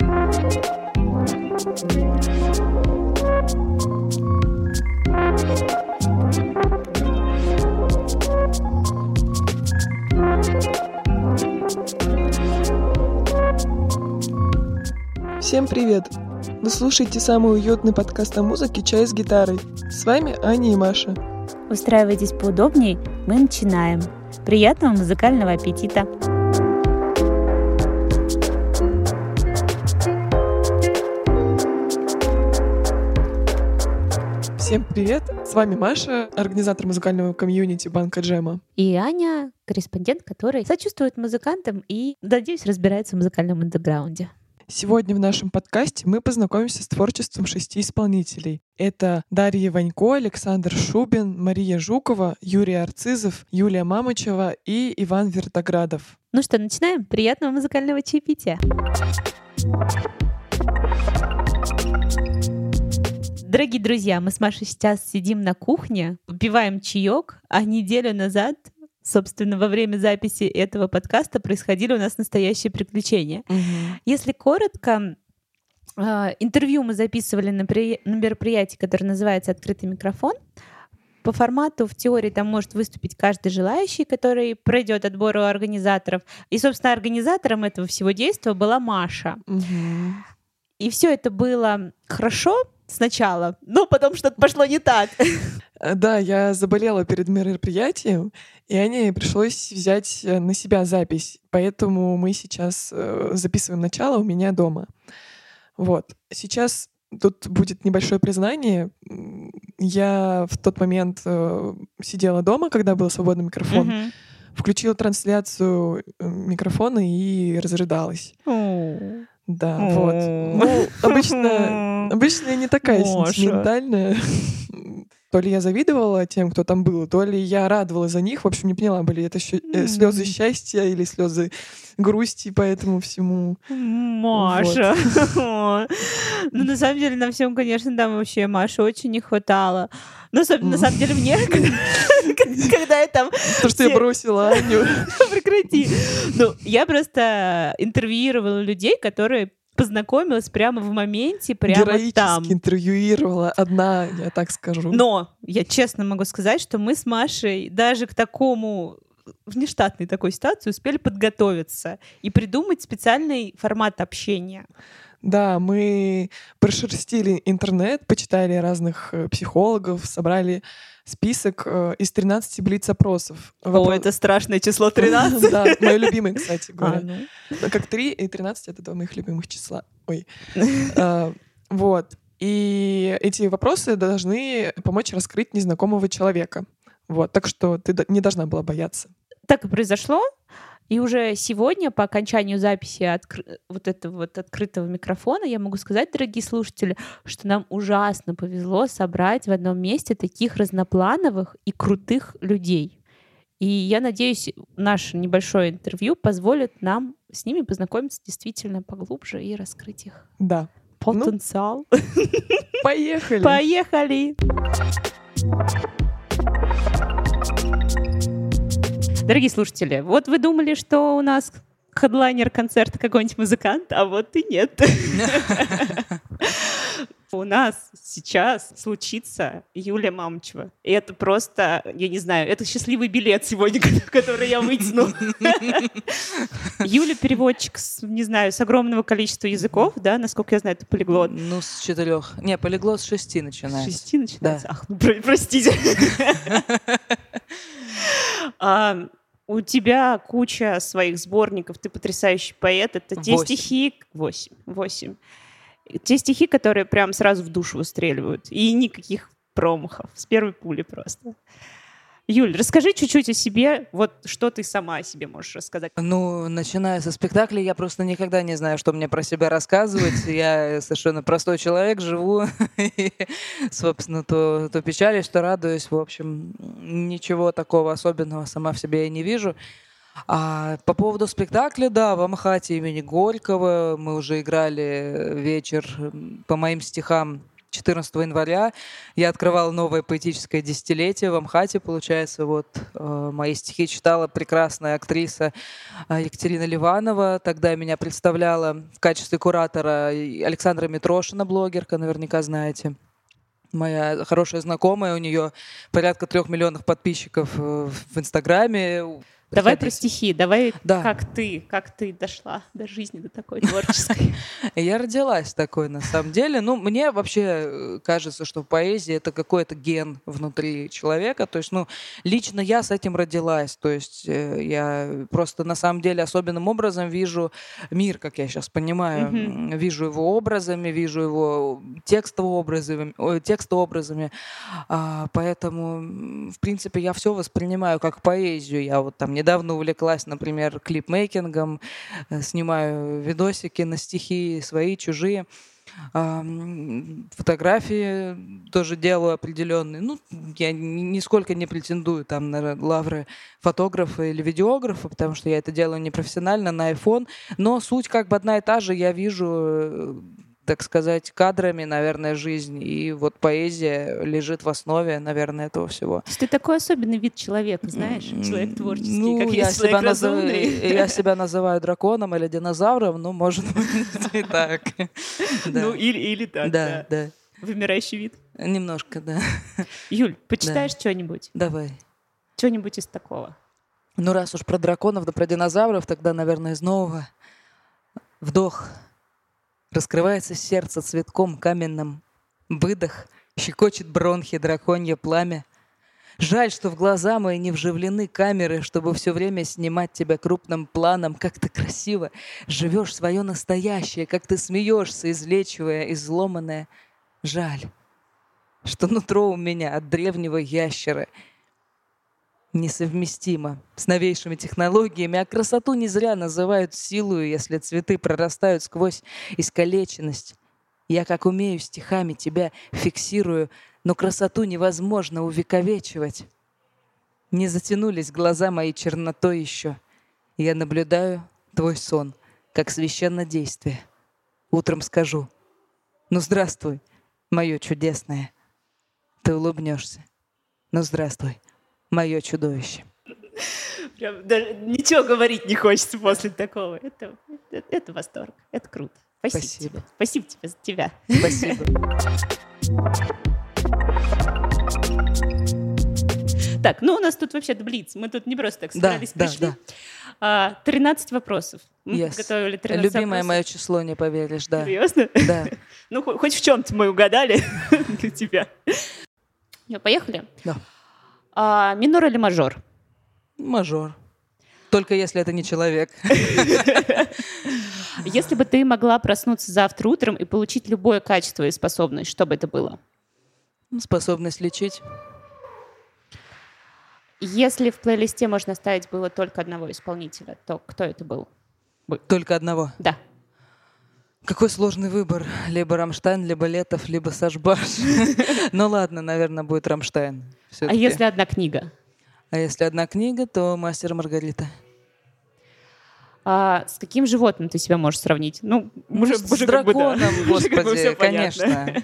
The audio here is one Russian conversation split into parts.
Всем привет! Вы слушаете самый уютный подкаст о музыке «Чай с гитарой». С вами Аня и Маша. Устраивайтесь поудобней, мы начинаем. Приятного музыкального аппетита! Всем привет! С вами Маша, организатор музыкального комьюнити Банка Джема. И Аня, корреспондент, который сочувствует музыкантам и, надеюсь, разбирается в музыкальном андеграунде. Сегодня в нашем подкасте мы познакомимся с творчеством шести исполнителей. Это Дарья Ванько, Александр Шубин, Мария Жукова, Юрий Арцизов, Юлия Мамычева и Иван Вертоградов. Ну что, начинаем? Приятного музыкального чаепития! Дорогие друзья, мы с Машей сейчас сидим на кухне, попиваем чаек, а неделю назад собственно, во время записи этого подкаста происходили у нас настоящие приключения. Угу. Если коротко, а, интервью мы записывали на, при... на мероприятии, которое называется «Открытый микрофон». По формату в теории там может выступить каждый желающий, который пройдет отбор у организаторов. И, собственно, организатором этого всего действия была Маша. Угу. И все это было хорошо сначала, но потом что-то пошло не так. Э, да, я заболела перед мероприятием, и Ане пришлось взять э, на себя запись. Поэтому мы сейчас э, записываем начало у меня дома. Вот. Сейчас тут будет небольшое признание. Я в тот момент сидела дома, когда был свободный микрофон. Мгм. Включила трансляцию микрофона и разрыдалась. О. Да, вот. Ну, обычно, обычно я не такая Маша. сентиментальная. То ли я завидовала тем, кто там был, то ли я радовалась за них. В общем, не поняла, были это слезы счастья или слезы грусти по этому всему. Маша. Ну, на самом деле, на всем, конечно, да, вообще Маши очень не хватало. Но особенно, на самом деле, мне, когда- я там... То, что я бросила Аню. Прекрати. Ну, я просто интервьюировала людей, которые познакомилась прямо в моменте, прямо Героически там. интервьюировала одна, я так скажу. Но я честно могу сказать, что мы с Машей даже к такому внештатной такой ситуации успели подготовиться и придумать специальный формат общения. Да, мы прошерстили интернет, почитали разных э, психологов, собрали список э, из 13 блиц-опросов. О, это страшное число 13. Да, мое любимое, кстати А, говоря. ну. Ну, Как 3 и 13 — это два моих любимых числа. Ой. А, Вот. И эти вопросы должны помочь раскрыть незнакомого человека. Вот. Так что ты не должна была бояться. Так и произошло. И уже сегодня, по окончанию записи откры- вот этого вот открытого микрофона, я могу сказать, дорогие слушатели, что нам ужасно повезло собрать в одном месте таких разноплановых и крутых людей. И я надеюсь, наше небольшое интервью позволит нам с ними познакомиться действительно поглубже и раскрыть их Да. потенциал. Поехали! Поехали! Дорогие слушатели, вот вы думали, что у нас хедлайнер концерта какой-нибудь музыкант, а вот и нет. У нас сейчас случится Юлия Мамчева. И это просто, я не знаю, это счастливый билет сегодня, который я вытяну. Юля переводчик, с, не знаю, с огромного количества языков, да, насколько я знаю, это полиглот. Ну, с четырех. Не, полиглот с шести начинается. Шести начинается? Ах, ну, про- простите. У тебя куча своих сборников, ты потрясающий поэт. Это те Восемь. стихи... Восемь. Восемь. Те стихи, которые прям сразу в душу выстреливают. И никаких промахов. С первой пули просто. Юль, расскажи чуть-чуть о себе. Вот что ты сама о себе можешь рассказать. Ну, начиная со спектакля, я просто никогда не знаю, что мне про себя рассказывать. Я совершенно простой человек, живу. И, собственно, то, то печалюсь, то радуюсь. В общем, ничего такого особенного сама в себе я не вижу. А по поводу спектакля, да, в Амхате имени Горького мы уже играли вечер по моим стихам 14 января я открывала новое поэтическое десятилетие в Амхате, получается. Вот э, мои стихи читала прекрасная актриса э, Екатерина Ливанова. Тогда меня представляла в качестве куратора Александра Митрошина, блогерка, наверняка знаете. Моя хорошая знакомая, у нее порядка трех миллионов подписчиков э, в Инстаграме. Давай про стихи, давай Да. как ты, как ты дошла до жизни, до такой творческой. Я родилась такой, на самом деле. Ну, мне вообще э, кажется, что поэзия — это какой-то ген внутри человека. То есть, ну, лично я с этим родилась. То есть э, я просто, на самом деле, особенным образом вижу мир, как я сейчас понимаю. Вижу его образами, вижу его текстообразами. ой, текстообразами. А, поэтому, в принципе, я все воспринимаю как поэзию. Я вот там недавно увлеклась, например, клипмейкингом, э, снимаю видосики на стихи, свои, чужие. Фотографии тоже делаю определенные. Ну, я ни- нисколько не претендую там на лавры фотографа или видеографа, потому что я это делаю непрофессионально на iPhone. Но суть как бы одна и та же. Я вижу, э, так сказать, кадрами, наверное, жизнь. И вот поэзия лежит в основе, наверное, этого всего. То есть ты такой особенный вид человека, знаешь? Человек творческий, Ну, как я человек себя, разумный. я себя называю драконом или динозавром, ну, может быть, и так. Ну, или, так, Да, да. да. Вымирающий вид. Немножко, да. Юль, почитаешь что-нибудь? Давай. Что-нибудь из такого? Ну, раз уж про драконов да про динозавров, тогда, наверное, из нового. Вдох. Раскрывается сердце цветком каменным. Выдох. Щекочет бронхи драконье пламя. Жаль, что в глаза мои не вживлены камеры, чтобы все время снимать тебя крупным планом, как ты красиво живешь свое настоящее, как ты смеешься, излечивая изломанное. Жаль, что нутро у меня от древнего ящера несовместимо с новейшими технологиями, а красоту не зря называют силою, если цветы прорастают сквозь искалеченность. Я, как умею, стихами тебя фиксирую, но красоту невозможно увековечивать. Не затянулись глаза мои чернотой еще. Я наблюдаю твой сон, как священное действие. Утром скажу, ну здравствуй, мое чудесное. Ты улыбнешься. Ну здравствуй, мое чудовище. Прям даже ничего говорить не хочется после такого. Это, это, это восторг. Это круто. Спасибо, Спасибо. тебе. Спасибо тебе за тебя. Спасибо. Так, ну у нас тут вообще блиц. Мы тут не просто так Да, собрались, да, пришли. да. А, 13 вопросов. Мы Yes. подготовили 13 Любимое мое вопросов. число, не поверишь, да. Серьезно? Да. Ну, хо- хоть в чем-то мы угадали для тебя. Ну, Поехали? Да. А, минор или мажор? Мажор. Только если это не человек. Если бы ты могла проснуться завтра утром и получить любое качество и способность, что бы это было? Способность лечить. Если в плейлисте можно ставить было только одного исполнителя, то кто это был? Только одного. Да. Какой сложный выбор. Либо Рамштайн, либо Летов, либо Сашбаш. Ну ладно, наверное, будет Рамштайн. А если одна книга? А если одна книга, то «Мастер Маргарита». А с каким животным ты себя можешь сравнить? Ну, уже, с уже как бы да. драконом, Уже как бы господи, понятно. конечно.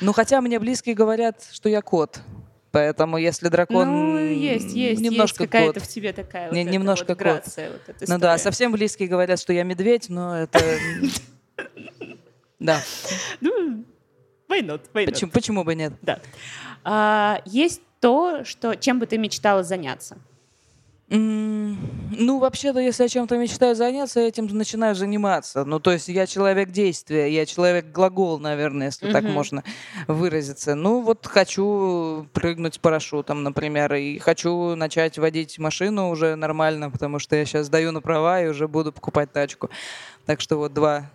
Ну, хотя мне близкие говорят, что я кот. Поэтому если дракон Ну, есть, есть, немножко есть какая-то в тебе такая вот эта немножко вот грация, вот Ну да, совсем близкие говорят, что я медведь, но это... Да, Ну, why not, why not. почему, почему бы нет? Да. А, есть то, что, чем бы ты мечтала заняться? М, Ну, вообще-то, если я чем-то мечтаю заняться, я этим начинаю заниматься. Ну, то есть я человек действия, я человек-глагол, наверное, если так Мгм. можно выразиться. Ну, вот хочу прыгнуть с парашютом, например, и хочу начать водить машину уже нормально, потому что я сейчас сдаю на права и уже буду покупать тачку. Так что вот два.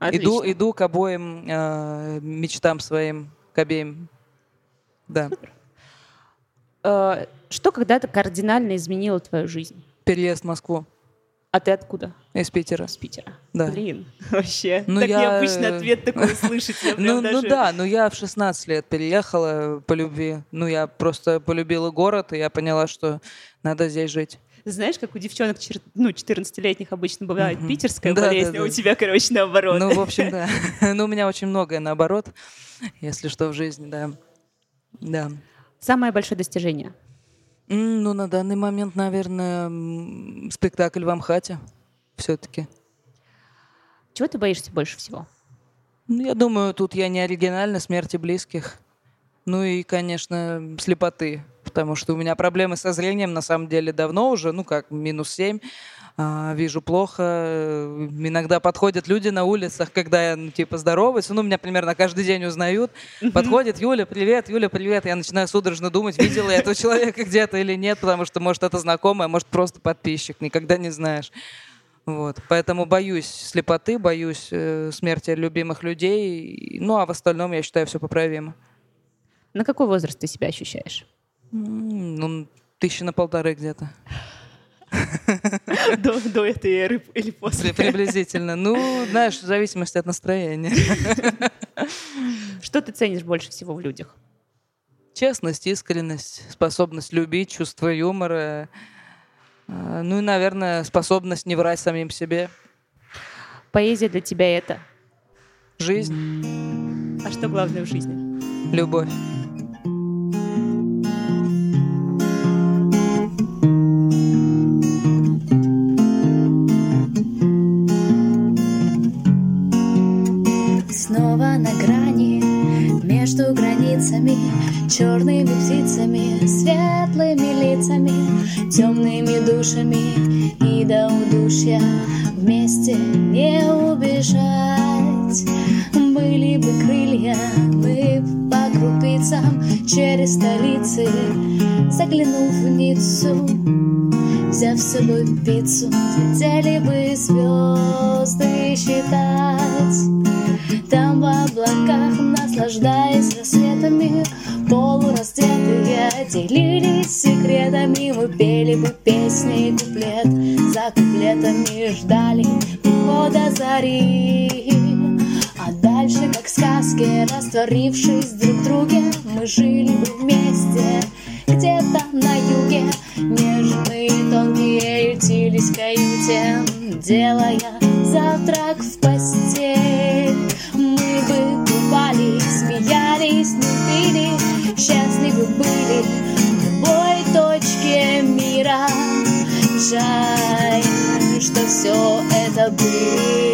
Иду, Отлично. иду к обоим э, мечтам своим, к обеим. Да. Э, Что когда-то кардинально изменило твою жизнь? Переезд в Москву А ты откуда? из Питера. С Питера. Да. Блин, вообще. Ну, так я, необычный э, ответ такой слышать. Ну, ну даже- да, ну я в 16 лет переехала по любви. Ну я просто полюбила город, и я поняла, что надо здесь жить. Знаешь, как у девчонок, ну, 14-летних обычно бывает Мгм. питерская Да, болезнь, да, а у да. тебя, короче, наоборот. Ну, в общем, да. Ну, у меня очень многое наоборот, если что, в жизни, да. Да. Самое большое достижение. Ну, на данный момент, наверное, спектакль в Амхате все-таки. Чего ты боишься больше всего? Ну, я думаю, тут я не оригинальна, смерти близких. Ну и, конечно, слепоты, потому что у меня проблемы со зрением на самом деле давно уже, ну как, минус семь. А, вижу плохо. Иногда подходят люди на улицах, когда я, ну, типа, здороваюсь. Ну, меня примерно каждый день узнают. Подходит, Юля, привет, Юля, привет. Я начинаю судорожно думать, видела я этого человека где-то или нет, потому что, может, это знакомый, а может, просто подписчик. Никогда не знаешь. Вот. Поэтому боюсь слепоты, боюсь э, смерти любимых людей. Ну, а в остальном, я считаю, все поправимо. На какой возраст ты себя ощущаешь? Ну, тысячи на полторы где-то. До, до этой эры или При- Приблизительно. Ну, знаешь, в зависимости от настроения. Что ты ценишь больше всего в людях? Честность, искренность, способность любить, чувство юмора. э, Ну и, наверное, способность не врать самим себе. Поэзия для тебя это. Жизнь, А что главное в жизни? любовь. Душами и до удушья Вместе не убежать Были бы крылья, мы по крупицам Через столицы Заглянув в Ниццу Взяв с собой пиццу, взлетели бы звезды считать. Там в облаках, наслаждаясь рассветами, полураздетые делились секретами. Мы пели бы песни куплет за куплетами, ждали прихода зари. А дальше, как в сказке, растворившись друг в друге, мы жили бы вместе где-то на юге. Нежные тонкие ютились в каюте, делая завтрак в постель. Жаль, что все это были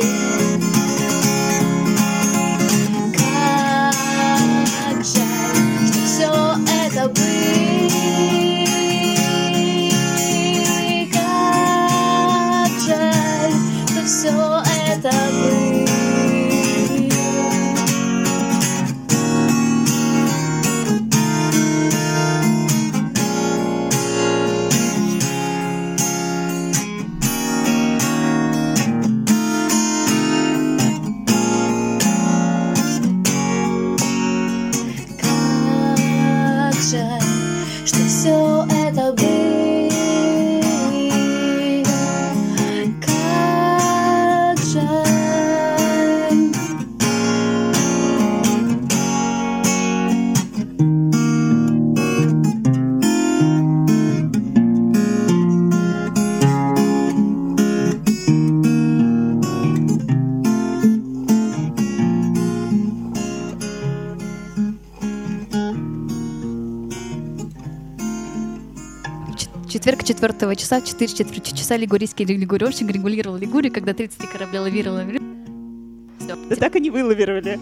четверг 4 часа, в 4 четверти часа лигурийский регулировщик регулировал Лигурию, когда 33 корабля лавировали. Да так они вылавировали.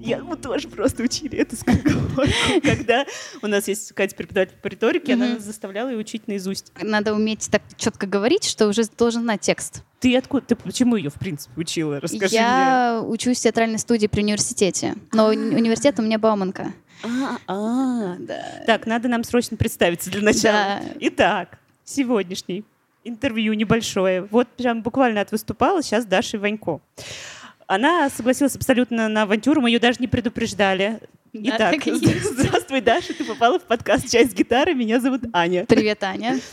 Я, мы тоже просто учили эту скороговорку, когда у нас есть Катя преподаватель по риторике, она нас заставляла ее учить наизусть. Надо уметь так четко говорить, что уже должен знать текст. Ты откуда, ты почему ее, в принципе, учила? Расскажи Я учусь в театральной студии при университете, но уни- университет у меня Бауманка. А, а. Да. Так, надо нам срочно представиться для начала. Да. Итак, сегодняшний интервью небольшое. Вот прям буквально отвыступала сейчас Даша Ванько. Она согласилась абсолютно на авантюру, мы ее даже не предупреждали. Да, Итак, здравствуй, Даша, ты попала в подкаст «Часть гитары», меня зовут Аня. Привет, Аня.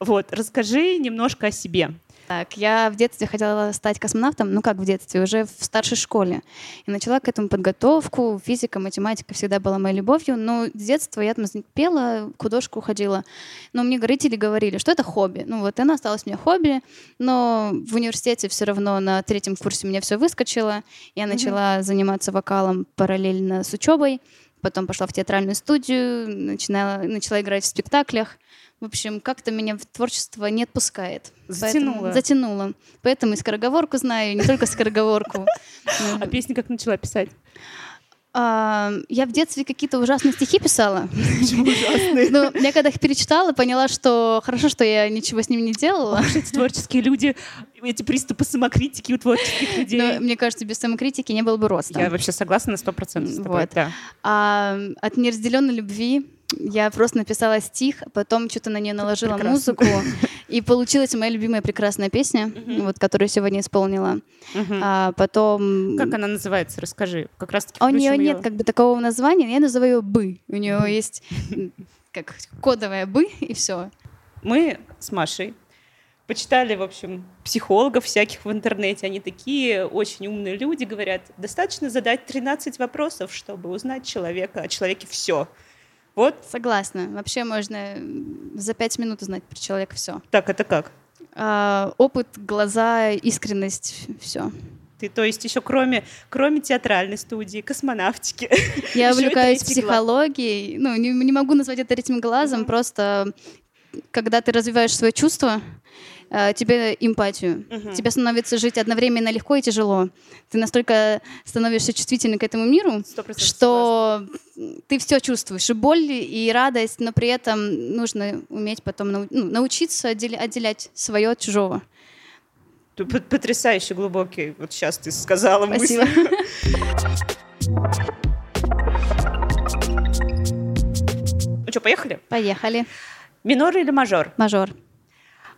Вот, расскажи немножко о себе. Так, я в детстве хотела стать космонавтом, ну как в детстве, уже в старшей школе. И начала к этому подготовку. Физика, математика всегда была моей любовью. Но с детства я там пела, художку ходила. Но мне родители говорили, что это хобби. Ну вот оно осталось мне хобби. Но в университете все равно на третьем курсе у меня все выскочило. Я начала заниматься вокалом параллельно с учебой. Потом пошла в театральную студию, начинала, начала играть в спектаклях. В общем, как-то меня в творчество не отпускает. Затянуло. Поэтому, затянуло. Поэтому и скороговорку знаю, и не только скороговорку. А песни как начала писать? А, Я в детстве какие-то ужасные стихи писала. Ужасные. Но я когда их перечитала, поняла, что хорошо, что я ничего с ними не делала. Уж эти творческие люди, эти приступы самокритики у творческих людей. Но мне кажется, без самокритики не было бы роста. Я вообще согласна на сто процентов с тобой. Вот. да. А от неразделенной любви я просто написала стих, а потом что-то на нее наложила Прекрасно. музыку, и получилась моя любимая прекрасная песня, вот, которую сегодня исполнила. Мгм. А потом... Как она называется? Расскажи. Как раз таки у нее включим нет как бы такого названия, я называю ее «бы». У нее есть как кодовое «бы», и все. Мы с Машей почитали, в общем, психологов всяких в интернете. Они такие очень умные люди, говорят, достаточно задать 13 вопросов, чтобы узнать человека, о человеке все. Вот Согласна. Вообще можно за пять минут узнать про человека все. так, это как? опыт, глаза, искренность, все. Ты, то есть, еще кроме, кроме театральной студии, космонавтики. Я увлекаюсь психологией. Ну, не, не могу назвать это третьим глазом, просто когда ты развиваешь свои чувства, э, тебе эмпатию. Мгм. Тебе становится жить одновременно легко и тяжело. Ты настолько становишься чувствительным к этому миру, что ты все чувствуешь, и боль, и радость, но при этом нужно уметь потом нау- ну, научиться отделя- отделять свое от чужого. Потрясающе глубокий. Вот сейчас ты сказала мысль. Спасибо. Ну что, поехали? Поехали. Минор или мажор? Мажор.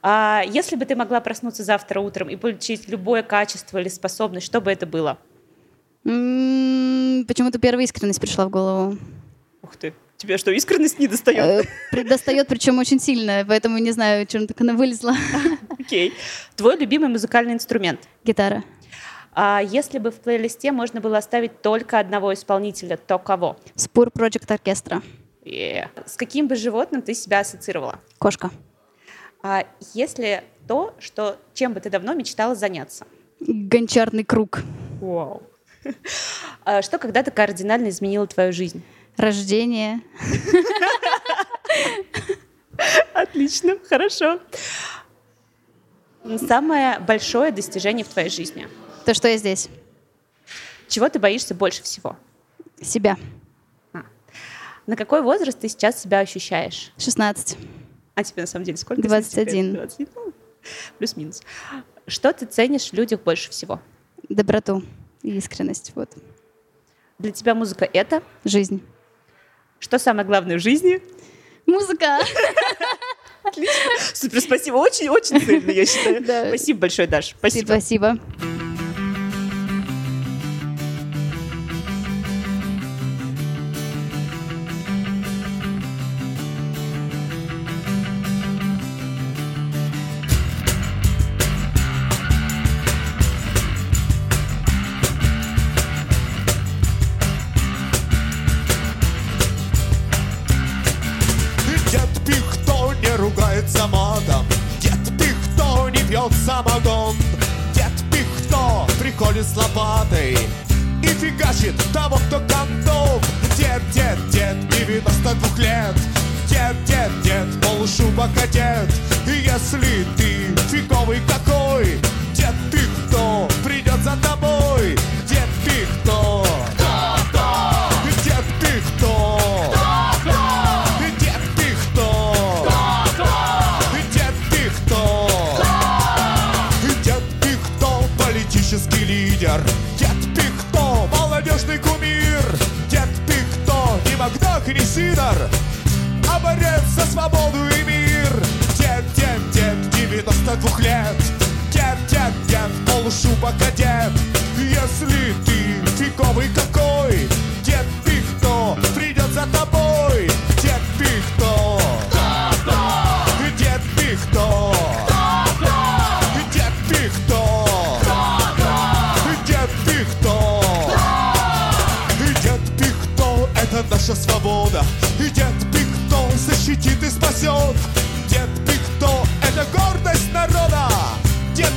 А если бы ты могла проснуться завтра утром и получить любое качество или способность, что бы это было? Почему-то первая искренность пришла в голову. Ух ты, тебе что, искренность не достает? Э, Предостает, причем очень сильно, поэтому не знаю, чем так она вылезла. Окей. Твой любимый музыкальный инструмент? Гитара. А если бы в плейлисте можно было оставить только одного исполнителя, то кого? Спур Project Оркестра. Е. С каким бы животным ты себя ассоциировала? Кошка. А если то, что чем бы ты давно мечтала заняться? Гончарный круг. Вау. А Что когда-то кардинально изменило твою жизнь? Рождение. Отлично, хорошо. Самое большое достижение в твоей жизни. То, что я здесь. Чего ты боишься больше всего? Себя. На какой возраст ты сейчас себя ощущаешь? 16. А тебе на самом деле сколько? 21. 21. Ну, Плюс-минус. Что ты ценишь в людях больше всего? Доброту и искренность. Вот. Для тебя музыка — это? Жизнь. Что самое главное в жизни? Музыка. Супер, спасибо. Очень-очень цельно, я считаю. Да. Спасибо большое, Даш. Спасибо. Спасибо. Дед, 92 лет. Дед, дед, дед, полушубок одет И если ты свободу и мир. Дед, дед, дед, 92 лет. Дед, дед, дед, полушубок одет. Если ты фиговый какой,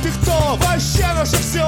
Дед Пихто — вообще наше все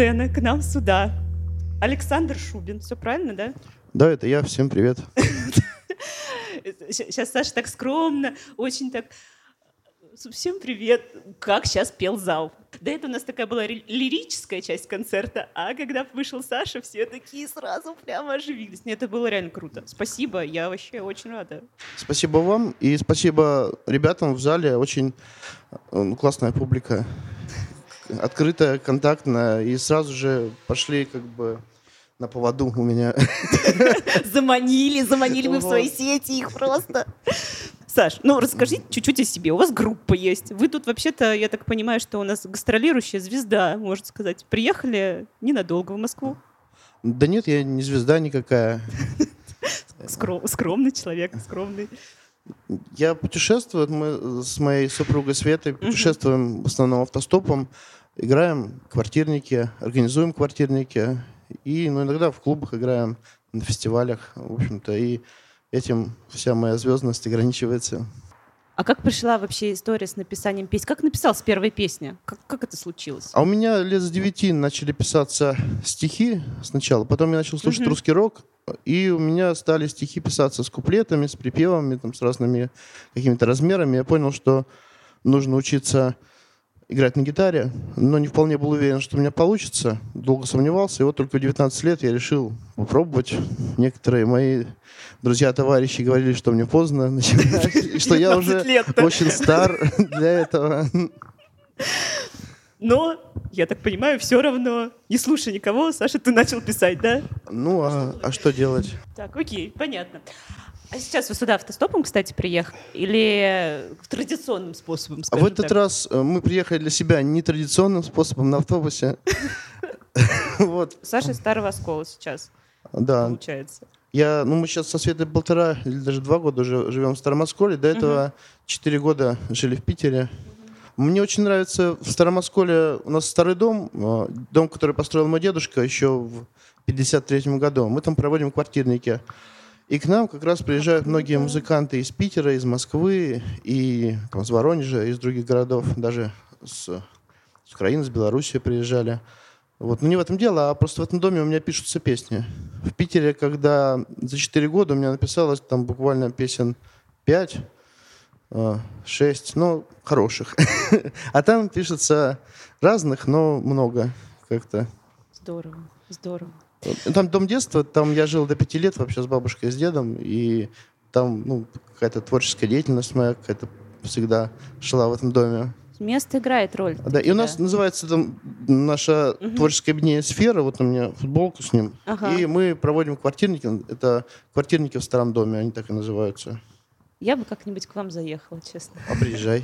сцены к нам сюда. Александр Шубин, все правильно, да? Да, это я. Всем привет. Сейчас Саша так скромно, очень так... Всем привет. Как сейчас пел зал. До этого у нас такая была ри- лирическая часть концерта, а когда вышел Саша, все такие сразу прямо оживились. Нет, это было реально круто. Спасибо, я вообще очень рада. Спасибо вам и спасибо ребятам в зале. Очень э, классная публика. Открытая, контактная. И сразу же пошли как бы на поводу у меня. Заманили, заманили мы в свои сети их просто. Саш, ну расскажите чуть-чуть о себе. У вас группа есть. Вы тут вообще-то, я так понимаю, что у нас гастролирующая звезда, можно сказать. Приехали ненадолго в Москву. Да нет, я не звезда никакая. Скром- скромный человек, скромный. Я путешествую, мы с моей супругой Светой путешествуем в основном автостопом, играем квартирники, организуем квартирники и ну, иногда в клубах играем, на фестивалях, в общем-то, и этим вся моя звездность ограничивается. А как пришла вообще история с написанием песни? Как написал с первой песни? Как, как это случилось? А у меня лет с девяти начали писаться стихи сначала, потом я начал слушать Мгм. русский рок, и у меня стали стихи писаться с куплетами, с припевами, там, с разными какими-то размерами. Я понял, что нужно учиться играть на гитаре, но не вполне был уверен, что у меня получится. Долго сомневался, и вот только в 19 лет я решил попробовать. Некоторые мои друзья, товарищи говорили, что мне поздно начинать, что я 19 уже очень стар для этого. Но, я так понимаю, все равно, не слушай никого, Саша, ты начал писать, да? Ну, а, а что делать? Так, окей, понятно. А сейчас вы сюда автостопом, кстати, приехали? Или традиционным способом, А в этот так? раз э, мы приехали для себя нетрадиционным способом на автобусе. Вот, Саша Старого Оскола сейчас, да. получается. Я, ну, мы сейчас со Светой полтора или даже два года уже живем в Старом Осколе. До этого четыре года жили в Питере. Мне очень нравится в Старом Осколе у нас старый дом, э, дом, который построил мой дедушка еще в 53 году. Мы там проводим квартирники. И к нам как раз приезжают многие музыканты из Питера, из Москвы, и там, из Воронежа, из других городов, даже с, с Украины, с Белоруссии приезжали. Вот. Но не в этом дело, а просто в этом доме у меня пишутся песни. В Питере, когда за 4 года у меня написалось там буквально песен 5, 6, ну, хороших. А там пишется разных, но много как-то. Здорово, здорово. Там дом детства, там я жил до пяти лет вообще с бабушкой и с дедом, и там ну, какая-то творческая деятельность моя какая-то всегда шла в этом доме. Место играет роль. Да, и у нас называется там наша творческое объединение «Сфера», вот у меня футболка с ним, Ага. и мы проводим квартирники, это квартирники в старом доме, они так и называются. Я бы как-нибудь к вам заехала, честно. А приезжай.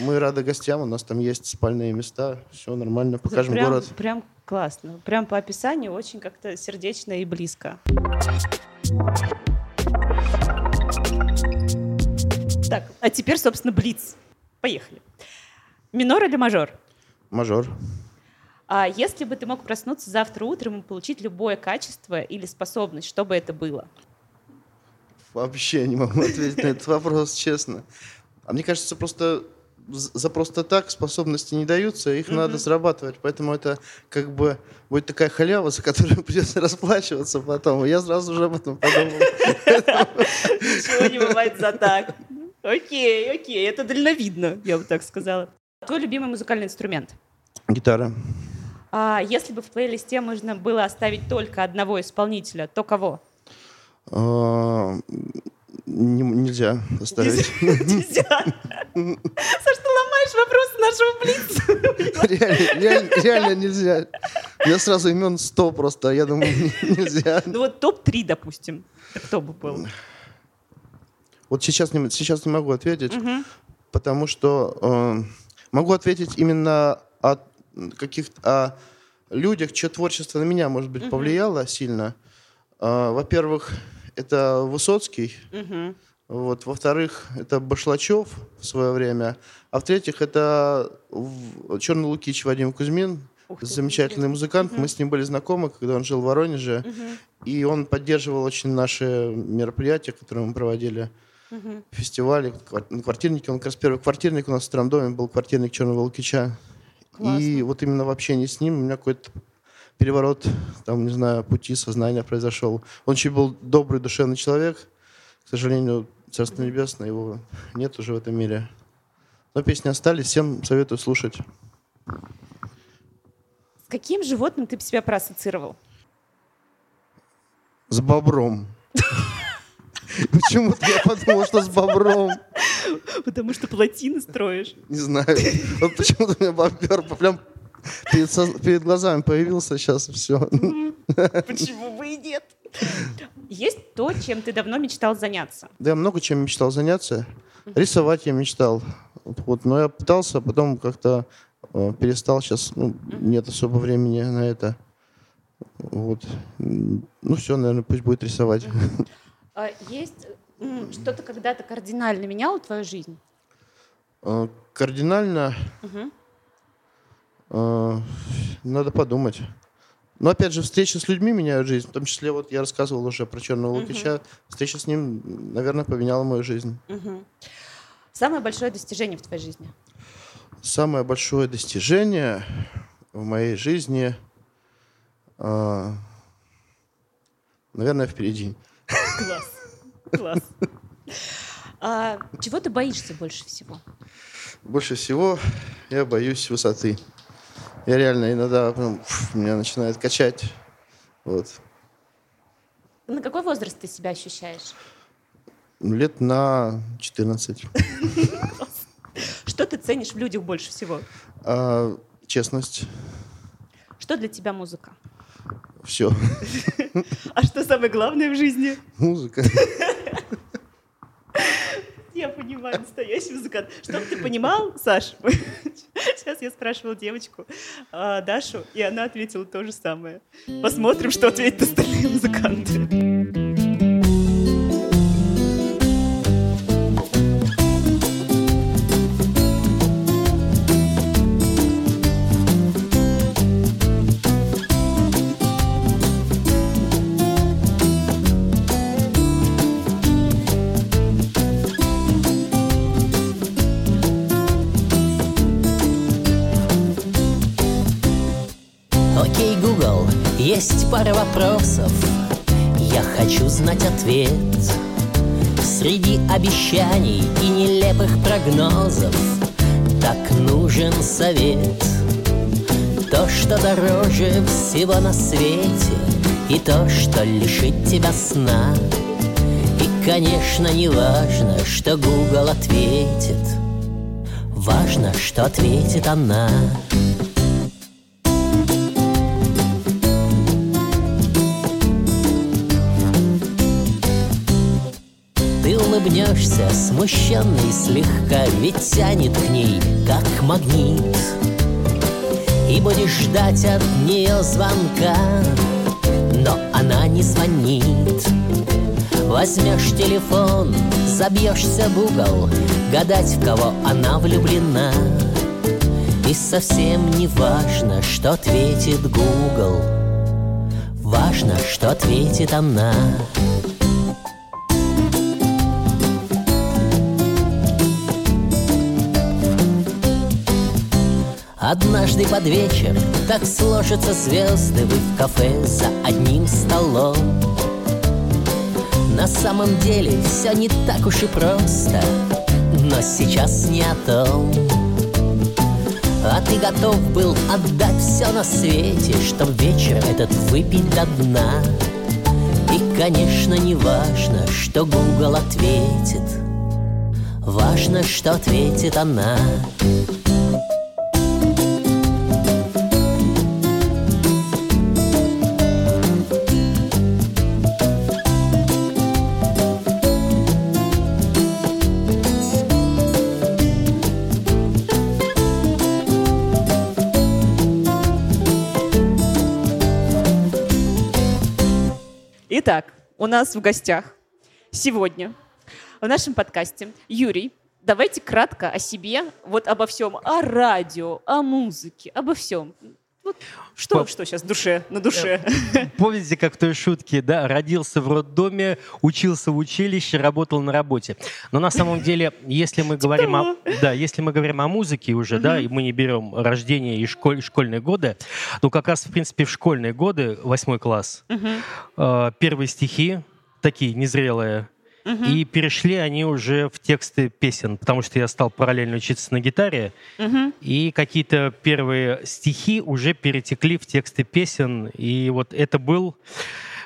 Мы рады гостям, у нас там есть спальные места, все нормально, покажем прям, город. Прям классно. Прям по описанию очень как-то сердечно и близко. Так, а теперь, собственно, блиц. Поехали. Минор или мажор? Мажор. А если бы ты мог проснуться завтра утром и получить любое качество или способность, что бы это было? Вообще не могу ответить на этот вопрос, честно. А мне кажется, просто за просто так способности не даются, их надо срабатывать. Поэтому это как бы будет такая халява, за которую придется расплачиваться потом. Я сразу же об этом подумал. Ничего не бывает за так. Окей, окей, это дальновидно, я бы так сказала. Твой любимый музыкальный инструмент? Гитара. А если бы в плейлисте можно было оставить только одного исполнителя, то кого? Не- нельзя оставить. Нельзя. Саш, ты ломаешь вопросы нашего блица. Реально, реально- реально нельзя. Я сразу имен 100 просто, а я думаю, нельзя. Ну вот топ-3, допустим. Кто бы был? Вот сейчас не, сейчас не могу ответить, потому что э, могу ответить именно о каких-то о людях, чье творчество на меня, может быть, повлияло сильно. Э, во-первых, это Высоцкий. Вот, во-вторых, это Башлачев в свое время. А в-третьих, это Черный Лукич Вадим Кузьмин. Ух ты, Замечательный музыкант. Мы с ним были знакомы, когда он жил в Воронеже. И он поддерживал очень наши мероприятия, которые мы проводили. Фестивали, квар- на квартирнике. Он как раз первый квартирник у нас в старом доме был квартирник Черного Лукича. И вот именно в общении с ним у меня какой-то переворот, там, не знаю, пути сознания произошел. Он очень был добрый, душевный человек. К сожалению, Царство Небесное его нет уже в этом мире. Но песни остались, всем советую слушать. С каким животным ты себя проассоциировал? С бобром. Почему-то я подумал, что с бобром. Потому что плотины строишь. Не знаю. Вот почему-то у меня бобер прям перед, соз- перед глазами появился сейчас, все. Почему бы и нет? Есть то, чем ты давно мечтал заняться. Да, я много чем мечтал заняться. Рисовать я мечтал. Вот, но я пытался, потом как-то э, перестал. Сейчас ну, нет особо времени на это. Вот. Ну все, наверное, пусть будет рисовать. А Есть что-то когда-то кардинально меняло твою жизнь? Э, Кардинально Мгм. Э, надо подумать. Но опять же, встречи с людьми меняют жизнь. В том числе, вот я рассказывал уже про Черного Лукича. Встреча с ним, наверное, поменяла мою жизнь. Мгм. Самое большое достижение в твоей жизни? Самое большое достижение в моей жизни, э, наверное, впереди. Класс. Класс. А, чего ты боишься больше всего? Больше всего я боюсь высоты. Я реально иногда прям, фу, меня начинает качать. Вот. На какой возраст ты себя ощущаешь? Лет на 14. Что ты ценишь в людях больше всего? А, честность. Что для тебя музыка? Все. А что самое главное в жизни? Музыка. Я понимаю, настоящий музыкант. Чтобы ты понимал, Саш, сейчас я спрашивала девочку, а, Дашу, и она ответила то же самое. Посмотрим, что ответят остальные музыканты. Вопросов. Я хочу знать ответ. Среди обещаний и нелепых прогнозов Так нужен совет. То, что дороже всего на свете, И то, что лишит тебя сна. И, конечно, не важно, что Google ответит. Важно, что ответит она. Ты улыбнешься, смущенный слегка, ведь тянет к ней, как магнит. И будешь ждать от нее звонка, но она не звонит. Возьмешь телефон, забьешься в угол, гадать, в кого она влюблена. И совсем не важно, что ответит Google, важно, что ответит она. Однажды под вечер так сложатся звезды Вы в кафе за одним столом На самом деле все не так уж и просто Но сейчас не о том А ты готов был отдать все на свете Чтоб вечер этот выпить до дна И конечно, не важно, что Google ответит. Важно, что ответит она. Итак, у нас в гостях сегодня в нашем подкасте Юрий. Давайте кратко о себе, вот обо всем, о радио, о музыке, обо всем. Вот что, По- что сейчас душе, на душе? Помните, как в той шутке, да, родился в роддоме, учился в училище, работал на работе. Но на самом деле, если мы говорим о, да, если мы говорим о музыке уже, да, и мы не берем рождение и школь- школьные годы, ну как раз в принципе в школьные годы, восьмой класс, э, первые стихи такие незрелые. И перешли они уже в тексты песен, потому что я стал параллельно учиться на гитаре, и какие-то первые стихи уже перетекли в тексты песен. И вот это был...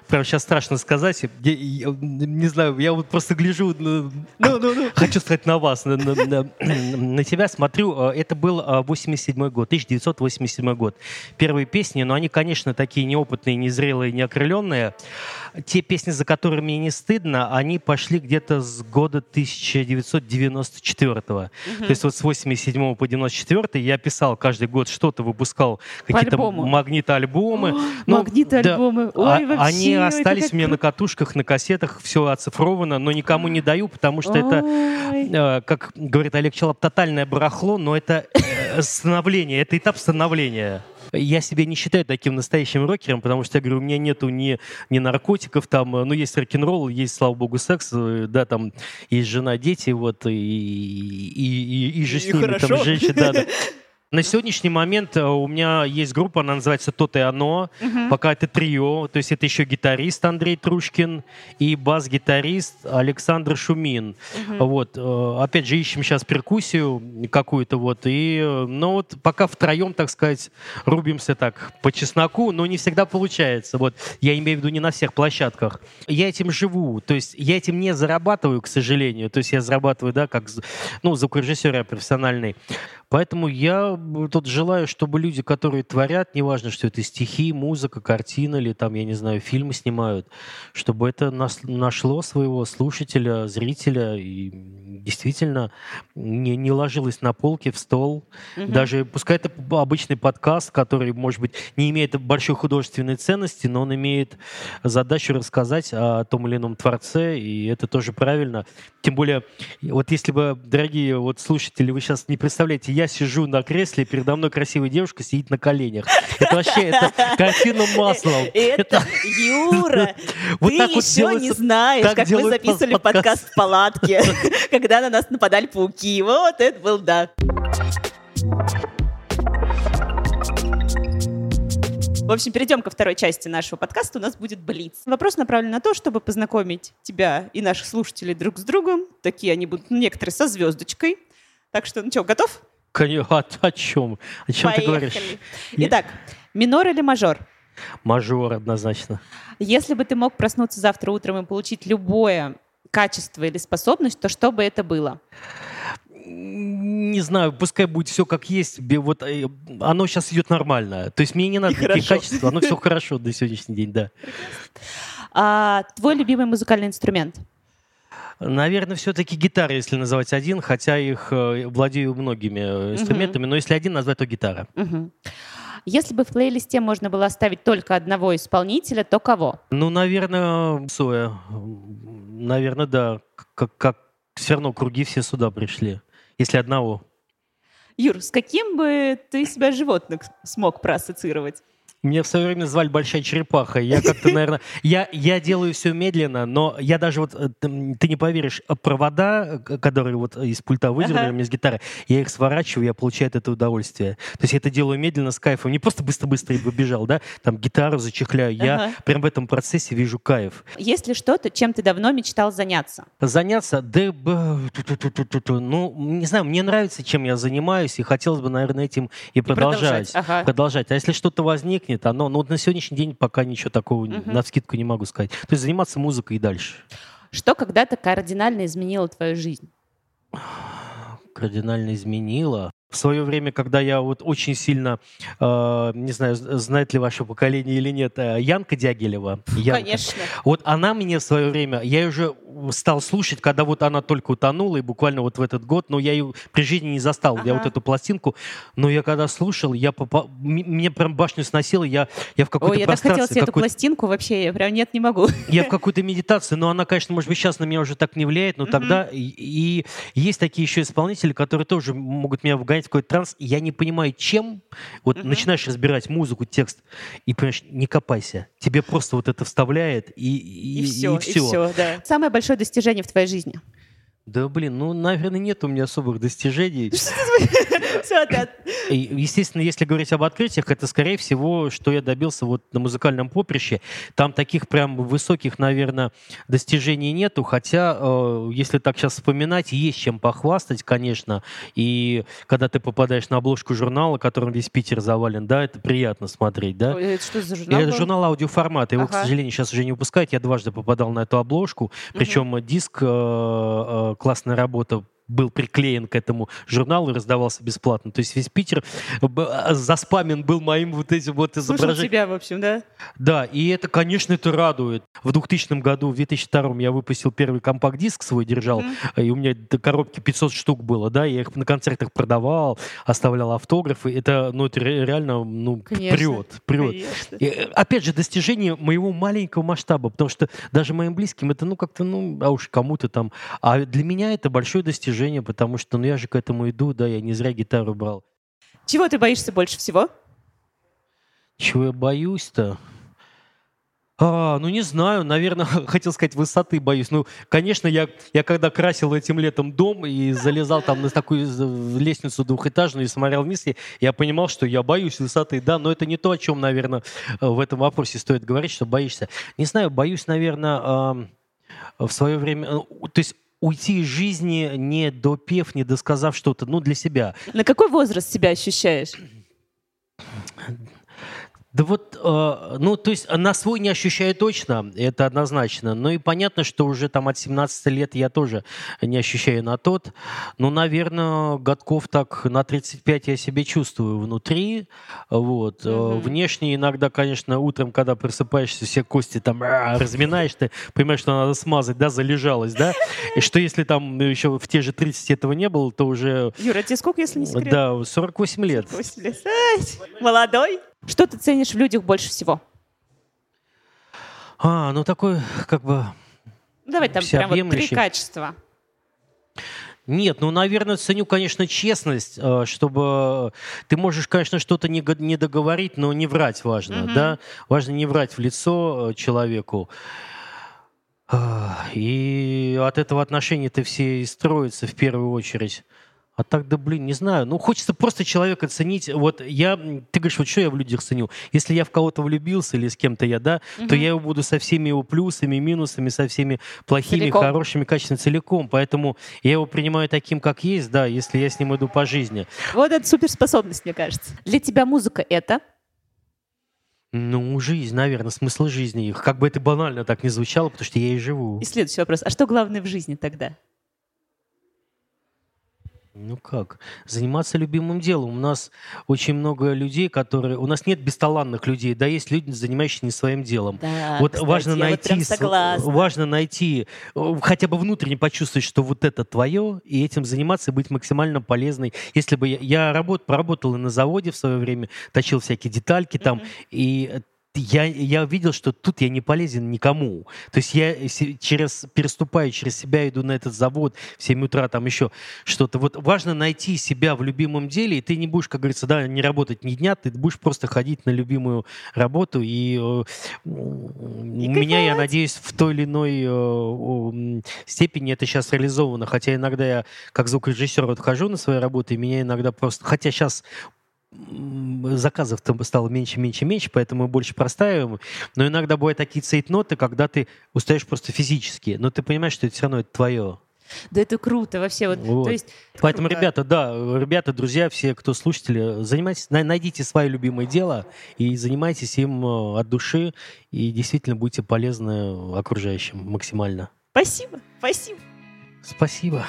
Прям сейчас страшно сказать. Я- я не знаю, я вот просто гляжу, на- хочу сказать на вас, на, на- на- на тебя смотрю. Э, Это был э, 87 год, 1987 год. Первые песни, но они, конечно, такие неопытные, незрелые, неокрыленные. Те песни, за которыми мне не стыдно, они пошли где-то с года 1994 То есть вот с 87 по 94 я писал каждый год что-то, выпускал какие-то альбому. магнит-альбомы. Ну, магнит-альбомы. Ой, а- вообще, Они это остались как у меня на катушках, на кассетах, все оцифровано, но никому не даю, потому что это, Ой. э, как говорит Олег Челап, тотальное барахло, но это э, становление, это этап становления. Я себя не считаю таким настоящим рокером, потому что, я говорю, у меня нету ни, ни наркотиков, там, э, ну, есть рок-н-ролл, есть, слава богу, секс, э, да, там, есть жена, дети, вот, и, и, и, и же с ними, хорошо. там, женщины, да, да. На сегодняшний момент э, у меня есть группа, она называется «Тот и оно». Пока это трио, то есть это еще гитарист Андрей Трушкин и бас-гитарист Александр Шумин. Вот, э, опять же, ищем сейчас перкуссию какую-то вот. И, э, ну вот, пока втроем, так сказать, рубимся так по чесноку, но не всегда получается. Вот, я имею в виду не на всех площадках. Я этим живу, то есть я этим не зарабатываю, к сожалению. То есть я зарабатываю, да, как, ну, звукорежиссер я профессиональный. Поэтому я тут желаю, чтобы люди, которые творят, неважно, что это стихи, музыка, картина или там, я не знаю, фильмы снимают, чтобы это нас- нашло своего слушателя, зрителя и действительно не, не ложилось на полке, в стол. Даже пускай это обычный подкаст, который, может быть, не имеет большой художественной ценности, но он имеет задачу рассказать о том или ином творце, и это тоже правильно. Тем более, вот если бы, дорогие вот слушатели, вы сейчас не представляете, я сижу на кресле, передо мной красивая девушка сидит на коленях. Это вообще, это картина маслом. Это, Юра, ты еще не знаешь, как мы записывали подкаст. подкаст в палатке, когда на нас нападали пауки. Вот это был, да. В общем, перейдем ко второй части нашего подкаста. У нас будет Блиц. Вопрос направлен на то, чтобы познакомить тебя и наших слушателей друг с другом. Такие они будут, ну, некоторые со звездочкой. Так что, ну что, готов? Конечно, о, о чем? О чем ты говоришь? Поехали. Итак, минор или мажор? Мажор однозначно. Если бы ты мог проснуться завтра утром и получить любое качество или способность, то что бы это было? Не знаю, пускай будет все как есть. Вот э, оно сейчас идет нормально. То есть мне не надо И никаких хорошо. качеств, оно все хорошо до сегодняшний день, да. А, твой любимый музыкальный инструмент? Наверное, все-таки гитара, если называть один, хотя их э, владею многими э, инструментами, но если один назвать, то гитара. Мгм. Если бы в плейлисте можно было оставить только одного исполнителя, то кого? Ну, наверное, Соя. Наверное, да. Как, как все равно круги все сюда пришли. Если одного. Юр, с каким бы ты себя животных смог проассоциировать? Меня в свое время звали Большая Черепаха. Я как-то, наверное... Я, я делаю все медленно, но я даже вот... э, Ты, не поверишь, а провода, э, которые вот из пульта выдернули Ага. мне с гитары, я их сворачиваю, я получаю от этого удовольствие. То есть я это делаю медленно, с кайфом. Не просто быстро-быстро и побежал, да? Там гитару зачехляю. Я Ага. прям в этом процессе вижу кайф. Есть ли что-то, чем ты давно мечтал заняться? Заняться, да, ну, не знаю, мне нравится, чем я занимаюсь, и хотелось бы, наверное, этим и продолжать. продолжать, ага. Продолжать. А если что-то возникнет, возникнет, оно, но вот на сегодняшний день пока ничего такого Мгм. на вскидку не могу сказать. То есть заниматься музыкой и дальше. Что когда-то кардинально изменило твою жизнь? Кардинально изменило. В свое время, когда я вот очень сильно, э, не знаю, знает ли ваше поколение или нет, э, Янка Дягилева. Янка. Конечно. Вот она мне в свое время, я уже стал слушать, когда вот она только утонула, и буквально вот в этот год, но я ее при жизни не застал, я Ага. вот эту пластинку, но я когда слушал, я попа... м- мне прям башню сносило, я, я в какой-то Ой, я так хотела себе эту пластинку вообще, я прям нет, не могу. я в какой-то медитации, но она, конечно, может быть, сейчас на меня уже так не влияет, но тогда и, и есть такие еще исполнители, которые тоже могут меня вгонять в какой-то транс, и я не понимаю, чем. Вот начинаешь разбирать музыку, текст, и понимаешь, не копайся. Тебе просто вот это вставляет, и, и, И все, и всё. все, да. Самое большое достижение в твоей жизни? Да, блин, ну, наверное, нет у меня особых достижений. Да. И, естественно, если говорить об открытиях, это, скорее всего, что я добился вот на музыкальном поприще. Там таких прям высоких, наверное, достижений нету, хотя, э, если так сейчас вспоминать, есть чем похвастать, конечно. И когда ты попадаешь на обложку журнала, которым весь Питер завален, да, это приятно смотреть, да. Это что за И журнал? это журнал аудиоформата. Его, к сожалению, сейчас уже не выпускают. Я дважды попадал на эту обложку. Причем диск, э, э, классная работа, был приклеен к этому журналу и раздавался бесплатно. То есть весь Питер а, заспамен был моим вот этим вот Слушал изображением. тебя, в общем, да? Да, и это, конечно, это радует. В 2000 году, в 2002 я выпустил первый компакт-диск свой, держал, и у меня до коробки 500 штук было, да, я их на концертах продавал, оставлял автографы. Это, ну, это ре- реально, ну, Конечно. прет, прет. Конечно. И, э, опять же, достижение моего маленького масштаба, потому что даже моим близким это, ну, как-то, ну, а уж кому-то там. А для меня это большое достижение, потому что, ну, я же к этому иду, да, я не зря гитару брал. Чего ты боишься больше всего? Чего я боюсь-то? А, ну не знаю, наверное, хотел сказать, высоты боюсь. Ну, конечно, я, я когда красил этим летом дом и залезал там на такую лестницу двухэтажную и смотрел вниз, я- я понимал, что я боюсь высоты, да, но это не то, о чем, наверное, в этом вопросе стоит говорить, что боишься. Не знаю, боюсь, наверное, в свое время, э, то есть уйти из жизни, не допев, не досказав что-то, ну, для себя. На какой возраст себя ощущаешь? Да вот, э, ну, то есть на свой не ощущаю точно, это однозначно. Ну и понятно, что уже там от 17 лет я тоже не ощущаю на тот. Ну, наверное, годков так на 35 я себе чувствую внутри. Вот. Мгм. Внешне иногда, конечно, утром, когда просыпаешься, все кости там а, разминаешь, ты понимаешь, что надо смазать, да, залежалось, да. И что если там еще в те же 30 этого не было, то уже, Юра, тебе сколько, если не секрет? да, 48 лет. 48 лет. Молодой. Что ты ценишь в людях больше всего? А, ну такой, как бы, Давай там прям вот три качества. Нет, ну, наверное, ценю, конечно, честность, э, чтобы ты можешь, конечно, что-то не, го- не договорить, но не врать важно, Мгм. да? Важно не врать в лицо э, человеку. А, И от этого отношения-то все и строятся в первую очередь. А так, да блин, не знаю. Ну, хочется просто человека ценить. Вот я, ты говоришь, вот что я в людях ценю? Если я в кого-то влюбился или с кем-то я, да, то Мгм. я его буду со всеми его плюсами, минусами, со всеми плохими, Целиком. хорошими качествами целиком. Поэтому я его принимаю таким, как есть, да, если я с ним иду по жизни. Вот это суперспособность, мне кажется. Для тебя музыка — это? Ну, жизнь, наверное, смысл жизни их. Как бы это банально так не звучало, потому что я и живу. И следующий вопрос. А что главное в жизни тогда? Ну как? Заниматься любимым делом. У нас очень много людей, которые... У нас нет бесталанных людей, да, есть люди, занимающиеся не своим делом. Да, вот кстати, важно вот найти, св- согласна. важно найти, э, хотя бы внутренне почувствовать, что вот это твое, и этим заниматься, и быть максимально полезной. Если бы я, я работ, поработал и на заводе в свое время, точил всякие детальки там, Мгм. и я, я видел, что тут я не полезен никому. То есть я через, переступаю через себя, иду на этот завод в 7 утра, там еще что-то. Вот важно найти себя в любимом деле, и ты не будешь, как говорится, да, не работать ни дня, ты будешь просто ходить на любимую работу. И, э, у меня, я надеюсь, в той или иной э, степени это сейчас реализовано. Хотя иногда я, как звукорежиссер, вот хожу на свои работы, и меня иногда просто... Хотя сейчас заказов там стало меньше, меньше, меньше, поэтому мы больше простаиваем. Но иногда бывают такие цейтноты, когда ты устаешь просто физически, но ты понимаешь, что это все равно это твое. Да это круто вообще. Вот, Вот. То есть, Поэтому, круто. ребята, да, ребята, друзья, все, кто слушатели, занимайтесь, най- найдите свое любимое дело и занимайтесь им э, от души, и действительно будьте полезны окружающим максимально. Спасибо, спасибо. Спасибо.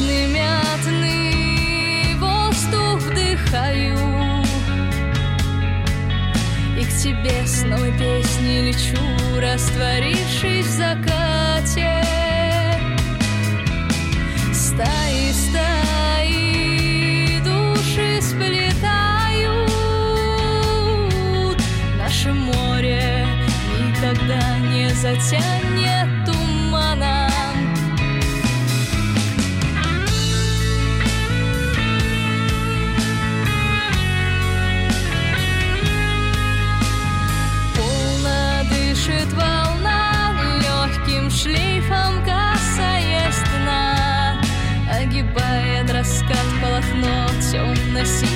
Мятный воздух вдыхаю. И к тебе с новой песней лечу, растворившись в закате. Стаи, стаи души сплетают. Наше море никогда не затянет nesse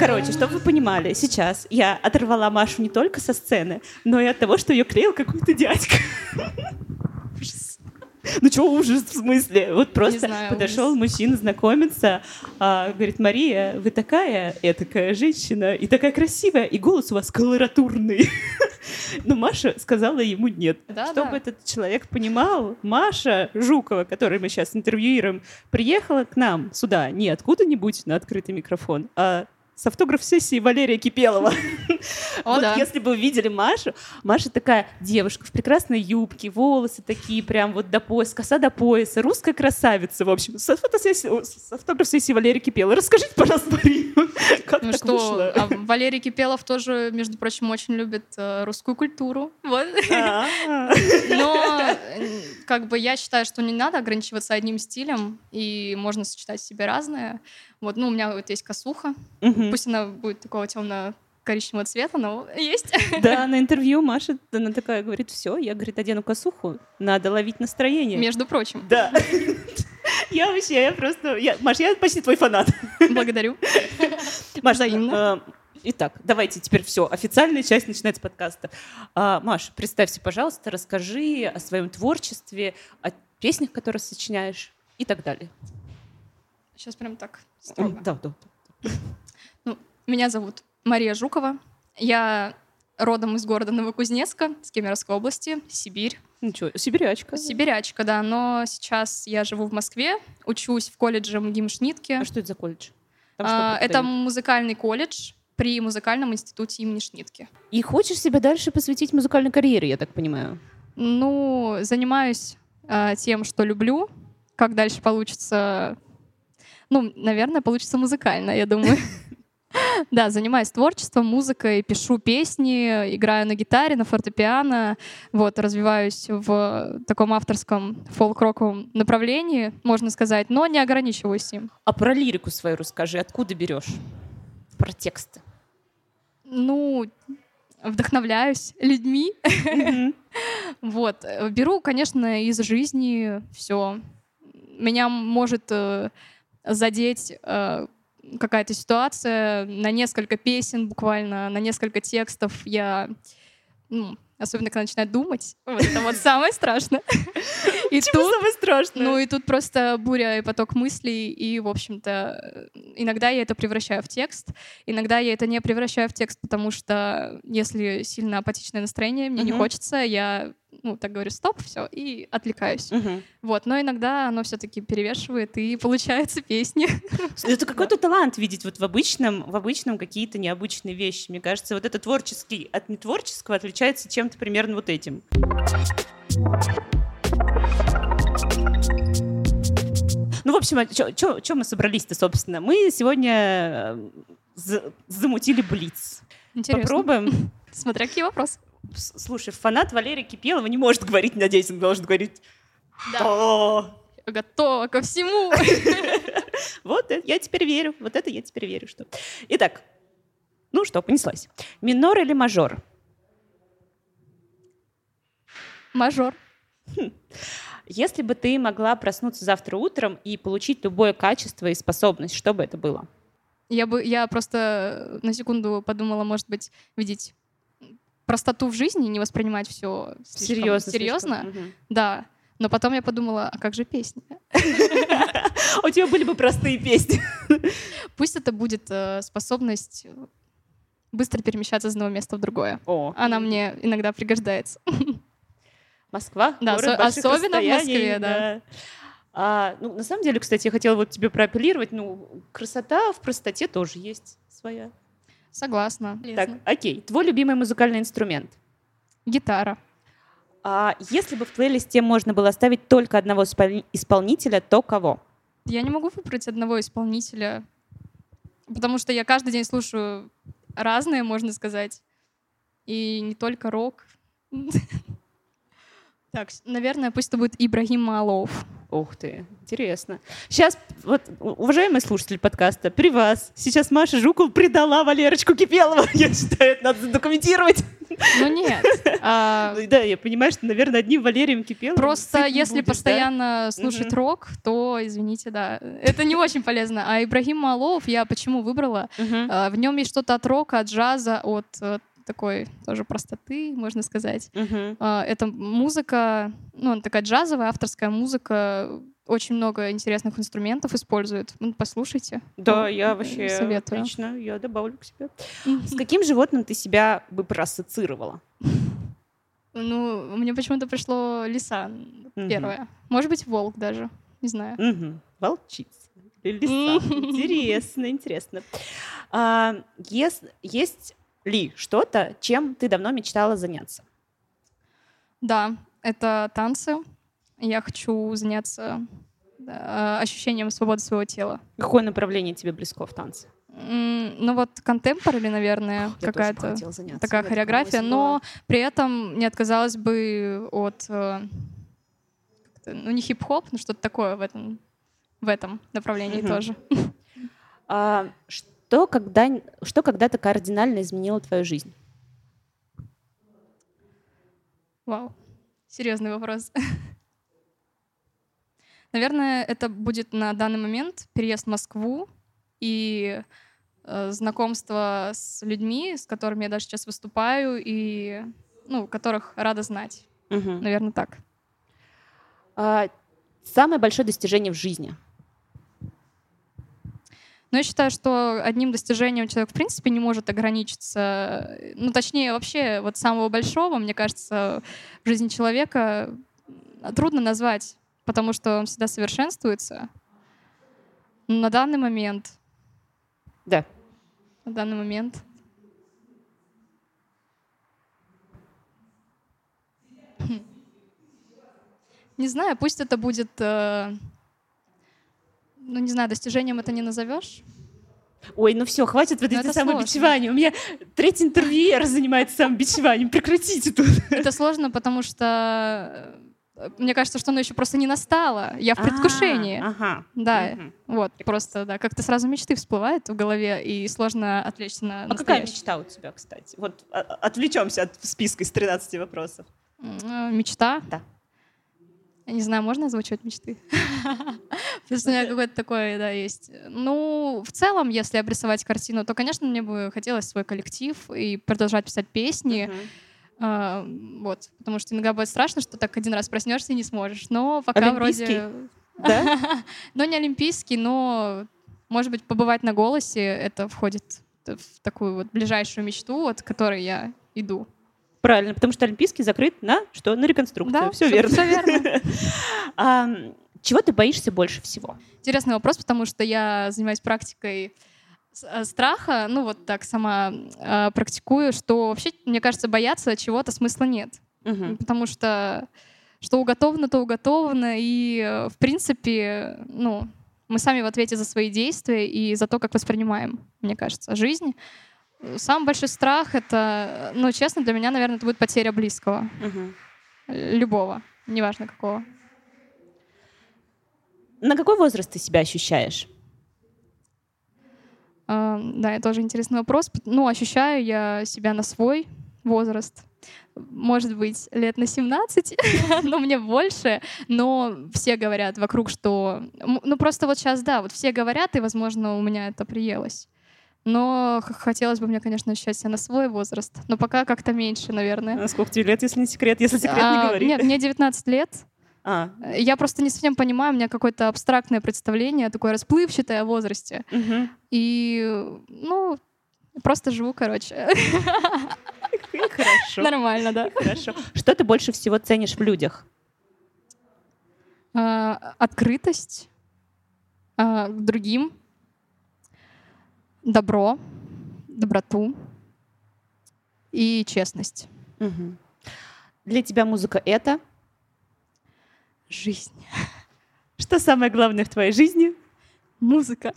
Короче, чтобы вы понимали, сейчас я оторвала Машу не только со сцены, но и от того, что ее клеил какой-то дядька. Ужас. Ну что ужас в смысле? Вот просто знаю, подошел мужчина знакомиться, а, говорит, Мария, вы такая этакая женщина и такая красивая, и голос у вас колоратурный. Но Маша сказала ему нет. Да, Чтобы да. этот человек понимал, Маша Жукова, которую мы сейчас интервьюируем, приехала к нам сюда не откуда-нибудь на открытый микрофон, а с автограф-сессии Валерия Кипелова. О, Вот да. если бы вы видели Машу, Маша такая девушка в прекрасной юбке, волосы такие прям вот до пояса, коса до пояса, русская красавица, в общем. С, с автограф-сессии Валерия Кипелова. Расскажите, пожалуйста, Мария, как Ну так что, вышло? а Валерий Кипелов тоже, между прочим, очень любит э, русскую культуру. Вот. А, Но э, как бы я считаю, что не надо ограничиваться одним стилем, и можно сочетать в себе разное. Вот, ну, у меня вот есть косуха. мгм. Пусть она будет такого темно коричневого цвета, но есть. Да, на интервью Маша, она такая говорит, все, я, говорит, одену косуху, надо ловить настроение. Между прочим. Да. Я вообще, я просто... Я, Маш, я почти твой фанат. Благодарю. Маш, Взаимно. э, Итак, давайте теперь все. Официальная часть начинается подкаста. А, Маш, представься, пожалуйста, расскажи о своем творчестве, о песнях, которые сочиняешь и так далее. Сейчас прям так строго. Да, да. Ну, меня зовут Мария Жукова. Я родом из города Новокузнецка, с Кемеровской области, Сибирь. Ничего, сибирячка. Сибирячка, да, но сейчас я живу в Москве, учусь в колледже МГИМ Шнитке. А что это за колледж? А, это музыкальный колледж при музыкальном институте имени Шнитке. И хочешь себя дальше посвятить музыкальной карьере, я так понимаю? Ну, занимаюсь а, тем, что люблю. Как дальше получится? Ну, наверное, получится музыкально, я думаю. Да, занимаюсь творчеством, музыкой, пишу песни, играю на гитаре, на фортепиано, вот, развиваюсь в таком авторском фолк-роковом направлении, можно сказать, но не ограничиваюсь им. А про лирику свою расскажи, откуда берешь? Про тексты. Ну, вдохновляюсь людьми. Вот. Беру, конечно, из жизни все. Меня может э, задеть э, какая-то ситуация на несколько песен буквально, на несколько текстов. Я, ну, особенно когда начинаю думать, вот это вот самое страшное. И тут, самое страшное? ну и тут просто буря и поток мыслей, и, в общем-то, иногда я это превращаю в текст, иногда я это не превращаю в текст, потому что если сильно апатичное настроение, мне не хочется, я, ну, так говорю, стоп, все, и отвлекаюсь. Мгм. Вот, но иногда оно все-таки перевешивает, и получаются песни. Это какой-то талант видеть вот в обычном, в обычном какие-то необычные вещи. Мне кажется, вот это творческий от нетворческого отличается чем-то примерно вот этим. Ну, в общем, что мы собрались-то, собственно? Мы сегодня э, за- замутили блиц. Интересно. Попробуем. Смотря какие вопросы. Слушай, фанат Валерия Кипелова не может говорить, надеюсь, он должен говорить Да. Готова ко всему. Вот это я теперь верю. Вот это я теперь верю, что. Итак, ну что, понеслась. Минор или мажор? Мажор. Если бы ты могла проснуться завтра утром и получить любое качество и способность, что бы это было? Я бы, я просто на секунду подумала, может быть, видеть простоту в жизни, не воспринимать все Серьезно. серьезно. слишком. Да. Но потом я подумала, а как же песни? У тебя были бы простые песни. Пусть это будет э, способность э, быстро перемещаться из одного места в другое. О, Она мне иногда пригождается. Москва, Да, город особенно в Москве, да. А, ну, на самом деле, кстати, я хотела вот тебе проапеллировать. Ну, красота в простоте тоже есть своя. Согласна. Так, окей. Твой любимый музыкальный инструмент? Гитара. А если бы в плейлисте можно было оставить только одного испол- исполнителя, то кого? Я не могу выбрать одного исполнителя, потому что я каждый день слушаю разные, можно сказать. И не только рок. Так, наверное, пусть это будет Ибрагим Малов. Ух ты, интересно. Сейчас, вот, уважаемые слушатели подкаста, при вас сейчас Маша Жукова предала Валерочку Кипелову. Я считаю, это надо задокументировать. Ну нет. а, Ну, Да, я понимаю, что, наверное, одним Валерием Кипеловым Просто если будешь, да? постоянно слушать Мгм. рок, то, извините, да, это не очень полезно. А Ибрагим Малов я почему выбрала? А, В нем есть что-то от рока, от джаза, от э, такой тоже простоты, можно сказать. А, Это музыка, ну, она такая джазовая, авторская музыка. Очень много интересных инструментов использует. Ну, послушайте. Да, Ну, я э, вообще советую. отлично, я добавлю к себе. С каким животным ты себя бы проассоциировала? Ну, мне почему-то пришло лиса первое. Может быть, волк даже. Не знаю. Волчица. Лиса. Интересно, интересно. А, ес- Есть ли что-то, чем ты давно мечтала заняться? Да, это танцы. Я хочу заняться да, ощущением свободы своего тела. Какое направление тебе близко в танце? Ну вот контемпорари, наверное, какая-то такая Я хореография, но при этом не отказалась бы от, э, ну не хип-хоп, но что-то такое в этом, в этом направлении Мгм. тоже. А, Что, когда, что когда-то кардинально изменило твою жизнь? Вау, серьезный вопрос. Наверное, это будет на данный момент переезд в Москву и э, знакомство с людьми, с которыми я даже сейчас выступаю, и ну, которых рада знать. Мгм. Наверное, так. А, самое большое достижение в жизни? Но я считаю, что одним достижением человек в принципе не может ограничиться. Ну, точнее, вообще, вот самого большого, мне кажется, в жизни человека трудно назвать, потому что он всегда совершенствуется. Но на данный момент... Да. На данный момент... Хм. Не знаю, пусть это будет... э, ну, не знаю, достижением это не назовешь. Ой, ну все, хватит вот Ну, эти самобичевания. У меня третий интервьюер занимается самобичеванием. Прекратите тут. Это сложно, потому что э, мне кажется, что оно еще просто не настало. Я в предвкушении. А, Ага. Да, вот, просто, да, как-то сразу мечты всплывают в голове, и сложно отвлечься на А какая мечта у тебя, кстати? Вот а- отвлечемся от списка из 13 вопросов. Э, Мечта? Да. Я не знаю, можно озвучивать мечты? Просто у меня какое-то такое, да, есть. Ну, в целом, если обрисовать картину, то, конечно, мне бы хотелось свой коллектив и продолжать писать песни. А, Вот, потому что иногда будет страшно, что так один раз проснешься и не сможешь. Но пока вроде... Да? Но не олимпийский, но, может быть, побывать на голосе, это входит в такую вот ближайшую мечту, от которой я иду. Правильно, потому что Олимпийский закрыт на что? На реконструкцию. Да, все верно. всё верно. Чего ты боишься больше всего? Интересный вопрос, потому что я занимаюсь практикой э, страха, ну вот так сама э, практикую, что вообще, мне кажется, бояться чего-то смысла нет. Мгм. Потому что что уготовано, то уготовано, и, э, в принципе, ну, мы сами в ответе за свои действия и за то, как воспринимаем, мне кажется, жизнь. Самый большой страх — это, ну, честно, для меня, наверное, это будет потеря близкого. Э, Любого, неважно какого. На какой возраст ты себя ощущаешь? А, Да, это тоже интересный вопрос. Ну, ощущаю я себя на свой возраст. Может быть, лет на 17, но мне больше. Но все говорят вокруг, что... Ну, просто вот сейчас, да, вот все говорят, и, возможно, у меня это приелось. Но хотелось бы мне, конечно, ощущать себя на свой возраст. Но пока как-то меньше, наверное. А сколько тебе лет, если не секрет? Если секрет, не А, говори. Нет, мне 19 лет. А, Я просто не совсем понимаю, у меня какое-то абстрактное представление, такое расплывчатое о возрасте. мгм. И, ну, просто живу, короче. Хорошо. Нормально, да. Хорошо. Что ты больше всего ценишь в людях? А, Открытость а, к другим, добро, доброту и честность. Мгм. Для тебя музыка — это? Жизнь. Что самое главное в твоей жизни? Музыка.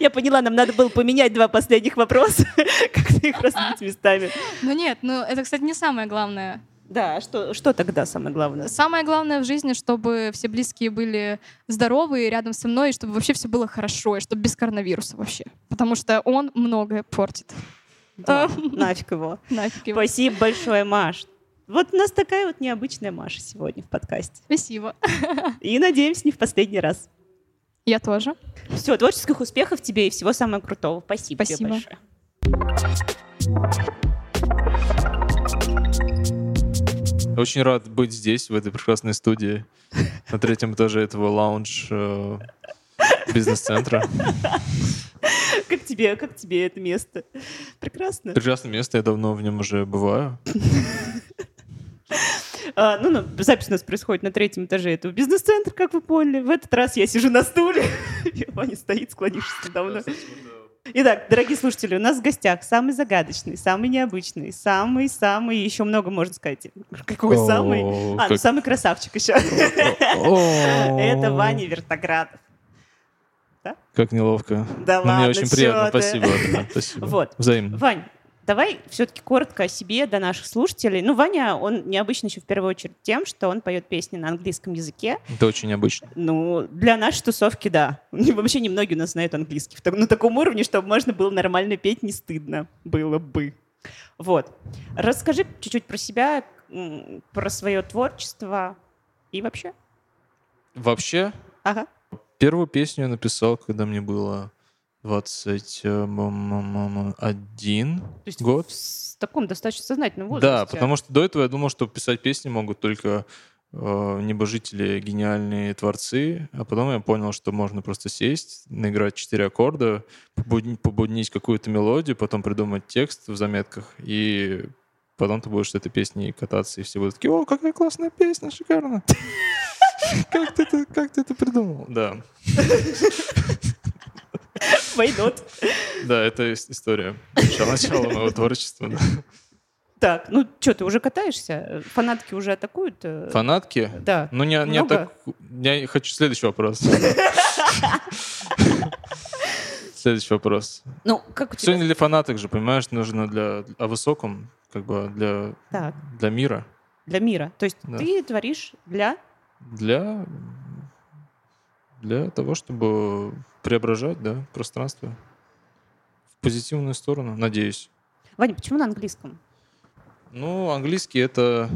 Я поняла, нам надо было поменять два последних вопроса, как-то их разбить местами. Ну нет, ну это, кстати, не самое главное. Да, а что, что тогда самое главное? Самое главное в жизни, чтобы все близкие были здоровы и рядом со мной, и чтобы вообще все было хорошо, и чтобы без коронавируса вообще. Потому что он многое портит. Да, нафиг его. Нафиг его. Спасибо большое, Маш. Вот у нас такая вот необычная Маша сегодня в подкасте. Спасибо. И надеемся, не в последний раз. Я тоже. Все, творческих успехов тебе и всего самого крутого. Спасибо, тебе Спасибо. большое. Очень рад быть здесь, в этой прекрасной студии, на третьем этаже этого лаунж э, бизнес-центра. Как тебе, как тебе это место? Прекрасно. Прекрасное место, я давно в нем уже бываю. А, ну, ну, запись у нас происходит на третьем этаже этого бизнес-центра, как вы поняли. В этот раз я сижу на стуле. и Ваня стоит, склонившись надо мной. Итак, дорогие слушатели, у нас в гостях самый загадочный, самый необычный, самый-самый, еще много можно сказать. Какой О, самый? А, ну как- самый красавчик еще. Это Ваня Вертоградов. Как неловко. Да Мне ладно, очень чё приятно, ты. спасибо. да, спасибо. Вот. Взаимно. Вань, Давай все-таки коротко о себе для наших слушателей. Ну, Ваня, он необычно еще в первую очередь тем, что он поет песни на английском языке. Это очень необычно. Ну, для нашей тусовки, да. Вообще немногие у нас знают английский. На таком уровне, чтобы можно было нормально петь, не стыдно было бы. Вот. Расскажи чуть-чуть про себя, про свое творчество и вообще. Вообще, Ага. первую песню я написал, когда мне было 21 То есть год. в таком достаточно сознательном возрасте. Да, потому что до этого я думал, что писать песни могут только э, небожители, гениальные творцы, а потом я понял, что можно просто сесть, наиграть четыре аккорда, побудни- побуднить какую-то мелодию, потом придумать текст в заметках, и потом ты будешь с этой песней кататься, и все будут такие, о, какая классная песня, шикарно. Как ты это, как ты это придумал? Да, Войдут. да, это ис- история. Начало, моего творчества. Так, ну что, ты уже катаешься? Фанатки уже атакуют? э? Фанатки? Да. Ну, не, не так... Я хочу следующий вопрос. Следующий вопрос. Ну, как у тебя? Сегодня для фанаток же, понимаешь, нужно для о высоком, как бы для, Так, для мира, для мира. То есть Да. ты творишь для... для для того, чтобы преображать, да, пространство в позитивную сторону, надеюсь. Ваня, почему на английском? Ну, английский это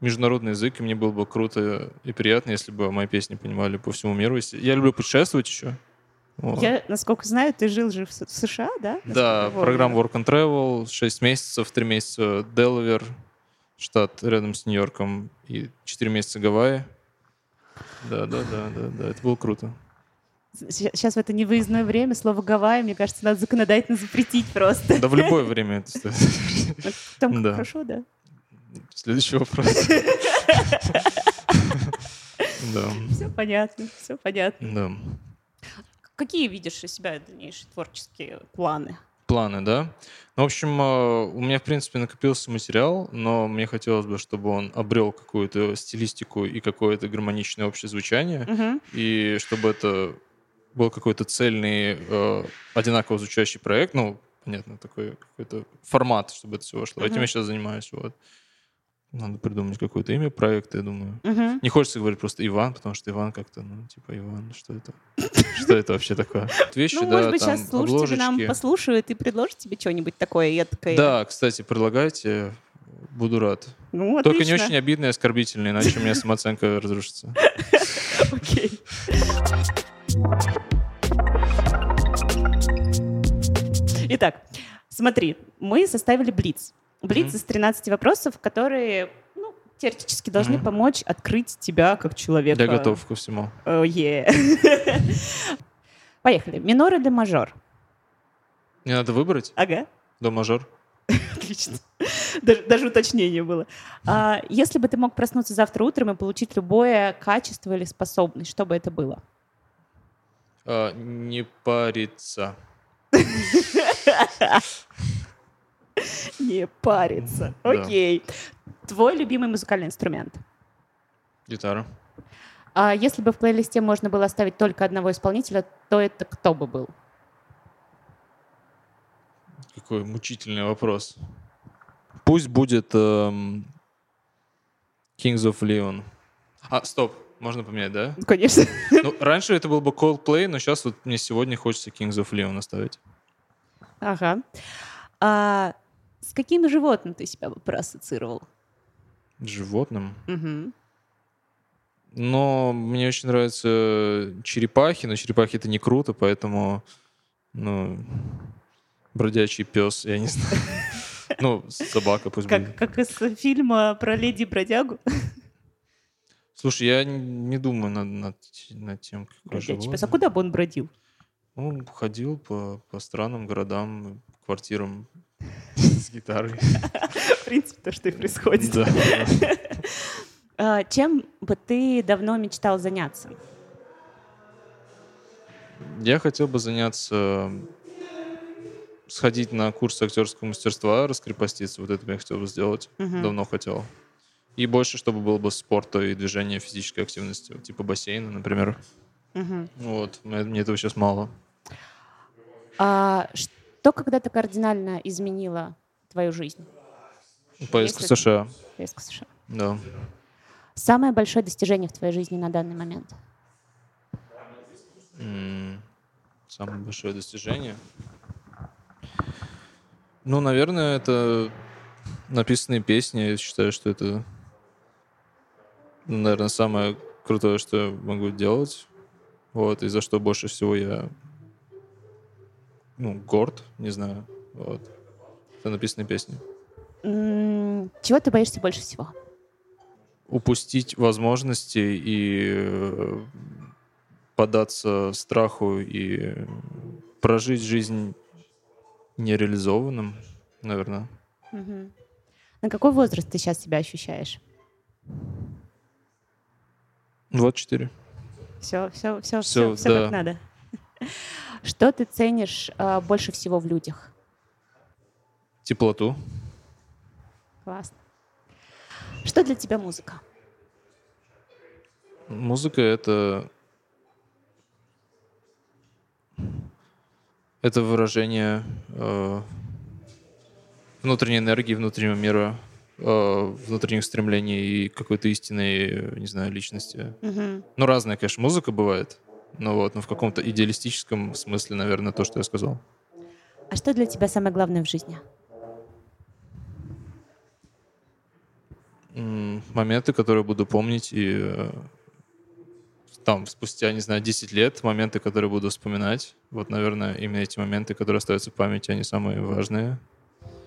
международный язык, и мне было бы круто и приятно, если бы мои песни понимали по всему миру. Я люблю путешествовать еще. Вот. Я, насколько знаю, ты жил же в, США, да? Да, программа. Work and Travel, 6 месяцев, 3 месяца Делавер, штат рядом с Нью-Йорком, и 4 месяца Гавайи. Да, да, да, да, да, это было круто. Сейчас в это невыездное время слово «гавайи», мне кажется, надо законодательно запретить просто. Да в любое время это стоит. Там Да. хорошо, да? Следующий вопрос. Да, Все понятно, все понятно. да. Какие видишь у себя дальнейшие творческие планы? Планы, да? Ну, в общем, э, у меня, в принципе, накопился материал, но мне хотелось бы, чтобы он обрел какую-то стилистику и какое-то гармоничное общее звучание. Мгм. и чтобы это был какой-то цельный, э, одинаково звучащий проект, ну, понятно, такой какой-то формат, чтобы это все вошло. Этим Мгм. я сейчас занимаюсь, вот. Надо придумать какое-то имя проекта, я думаю. Мгм. Не хочется говорить просто Иван, потому что Иван как-то, ну, типа, Иван, что это? Что это вообще такое? Вещи, Ну, да, может быть, там, сейчас слушатели нам послушают и предложат тебе что-нибудь такое едкое. Да, кстати, предлагайте, буду рад. Ну, Только не очень обидно и оскорбительно, иначе у меня самооценка разрушится. Окей. Итак, смотри, мы составили блиц. Блиц Мгм. из 13 вопросов, которые, ну, теоретически должны Мгм. помочь открыть тебя как человека. Я готов ко всему. О, е. Поехали. Минор или мажор? Мне надо выбрать Ага. до мажор. Отлично. Даже, даже уточнение было. А, если бы ты мог проснуться завтра утром и получить любое качество или способность, что бы это было? А, не париться. Не париться. Окей. Твой любимый музыкальный инструмент? Гитара. А если бы в плейлисте можно было оставить только одного исполнителя, то это кто бы был? Какой мучительный вопрос. Пусть будет эм, Kings of Leon. А, стоп, можно поменять, да? Ну, Конечно. Ну, раньше это был бы Coldplay, но сейчас вот мне сегодня хочется Kings of Leon оставить. Ага. А с каким животным ты себя бы проассоциировал? Животным. Мгм. Но мне очень нравятся черепахи, но черепахи это не круто, поэтому, ну, бродячий пес, я не знаю. Ну, собака пусть будет. Как, из фильма про леди бродягу. Слушай, я не- думаю над, над, над тем, Бродячий пес. А животное. куда бы он бродил? Ну, ходил по, по странам, городам, квартирам с гитарой. В принципе, то, что и происходит. А, Чем бы ты давно мечтал заняться? Я хотел бы заняться, сходить на курс актерского мастерства, раскрепоститься. Вот это я хотел бы сделать. Давно хотел. И больше, чтобы было бы спорта и движения, физической активности. Типа бассейна, например. Мгм. Вот. Мне, этого сейчас мало. А что когда-то кардинально изменило твою жизнь? Поездка в США. Поездка в США. Да. Самое большое достижение в твоей жизни на данный момент? Самое большое достижение. Ну, наверное, это написанные песни. Я считаю, что это, наверное, самое крутое, что я могу делать. Вот, и за что больше всего я ну, горд, не знаю. Вот. Это написанные песни. Чего ты боишься больше всего? упустить возможности и э, поддаться страху и прожить жизнь нереализованным, наверное. Мгм. На какой возраст ты сейчас себя ощущаешь? 24. Все, все, все, все, все да. как надо. Что ты ценишь а, больше всего в людях? Теплоту. Классно. Что для тебя музыка? Музыка — это... Это выражение э, внутренней энергии, внутреннего мира, э, внутренних стремлений и какой-то истинной, э, не знаю, личности. Мгм. Ну, разная, конечно, музыка бывает. Но вот, но в каком-то идеалистическом смысле, наверное, то, что я сказал. А что для тебя самое главное в жизни? Моменты, которые буду помнить и э, там спустя, не знаю, 10 лет, моменты, которые буду вспоминать. Вот, наверное, именно эти моменты, которые остаются в памяти, они самые важные.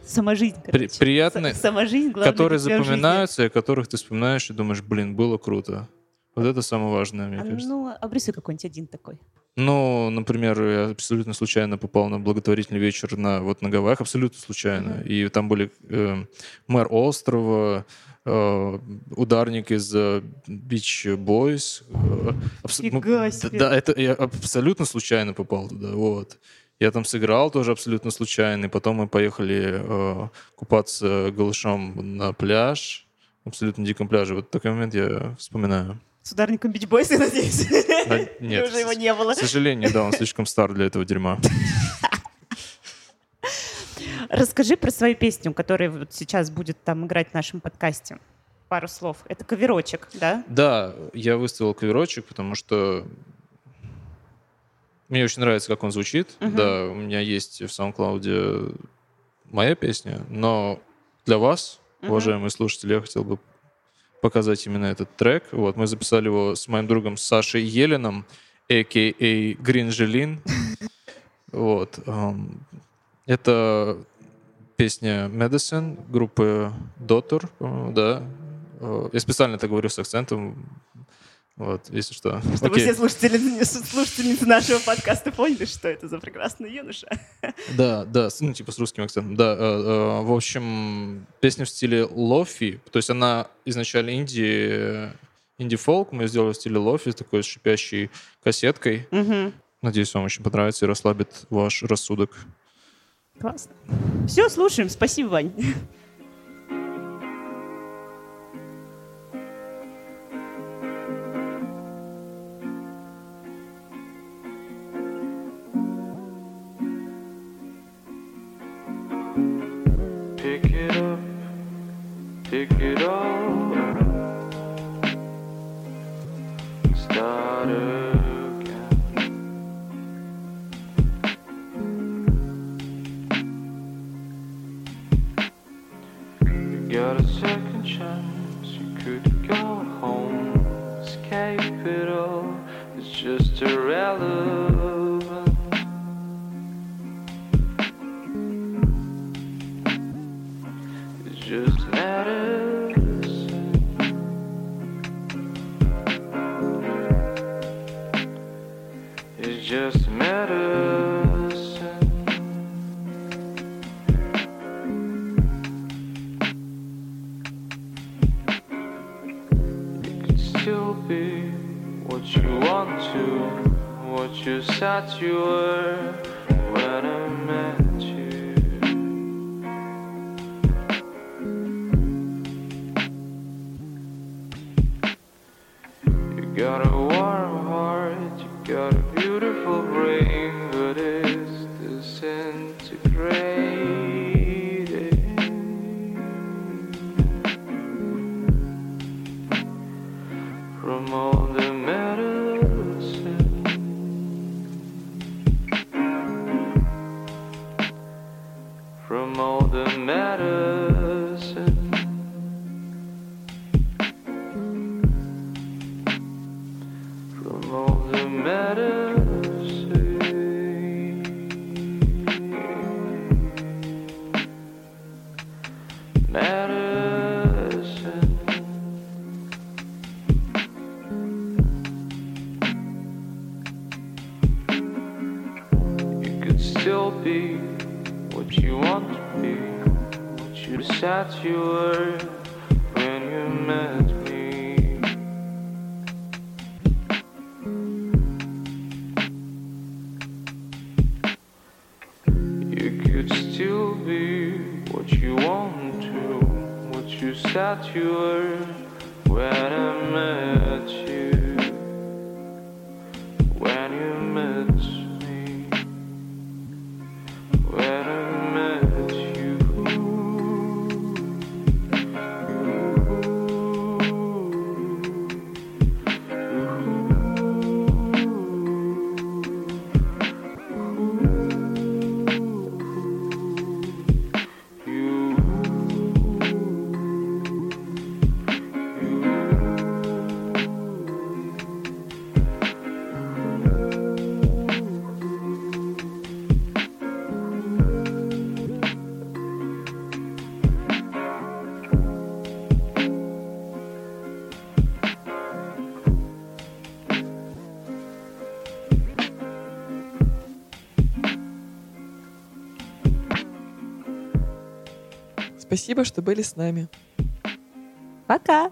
Сама жизнь, При- приятные, Сама жизнь, главное которые запоминаются, и о которых ты вспоминаешь и думаешь, блин, было круто. Вот это самое важное, мне А кажется. Ну, обрисуй какой-нибудь один такой. Ну, например, я абсолютно случайно попал на благотворительный вечер на, вот, на Гавайях, абсолютно случайно. И там были э, мэр острова, э, ударник из э, Beach Boys. э, абс- ну, Фига д- себе. Да, это я абсолютно случайно попал туда, вот. Я там сыграл тоже абсолютно случайно, и потом мы поехали э, купаться голышом на пляж, абсолютно диком пляже. Вот такой момент я вспоминаю. С ударником Бич Бойс, я надеюсь. А, Или нет, уже его не было. К сожалению, да, он слишком стар для этого дерьма. Расскажи про свою песню, которая вот сейчас будет там играть в нашем подкасте. Пару слов. Это каверочек, да? Да, я выставил каверочек, потому что мне очень нравится, как он звучит. Мгм. Да, у меня есть в SoundCloud моя песня, но для вас, Мгм. уважаемые слушатели, я хотел бы показать именно этот трек. Вот, мы записали его с моим другом Сашей Еленом, а.к.а. Гринжелин. Вот. ам, Это песня Medicine группы по-моему, да. Э, Я специально это говорю с акцентом. Вот, если что. Чтобы Окей. все слушатели, слушательницы нашего подкаста поняли, что это за прекрасный юноша. Да, да, ну, типа с русским акцентом. Да, э, э, в общем, песня в стиле лофи, то есть она изначально инди, инди-фолк, мы сделали в стиле лофи, с такой шипящей кассеткой. Мгм. Надеюсь, вам очень понравится и расслабит ваш рассудок. Классно. Все, слушаем. Спасибо, Вань. Спасибо, что были с нами. Пока!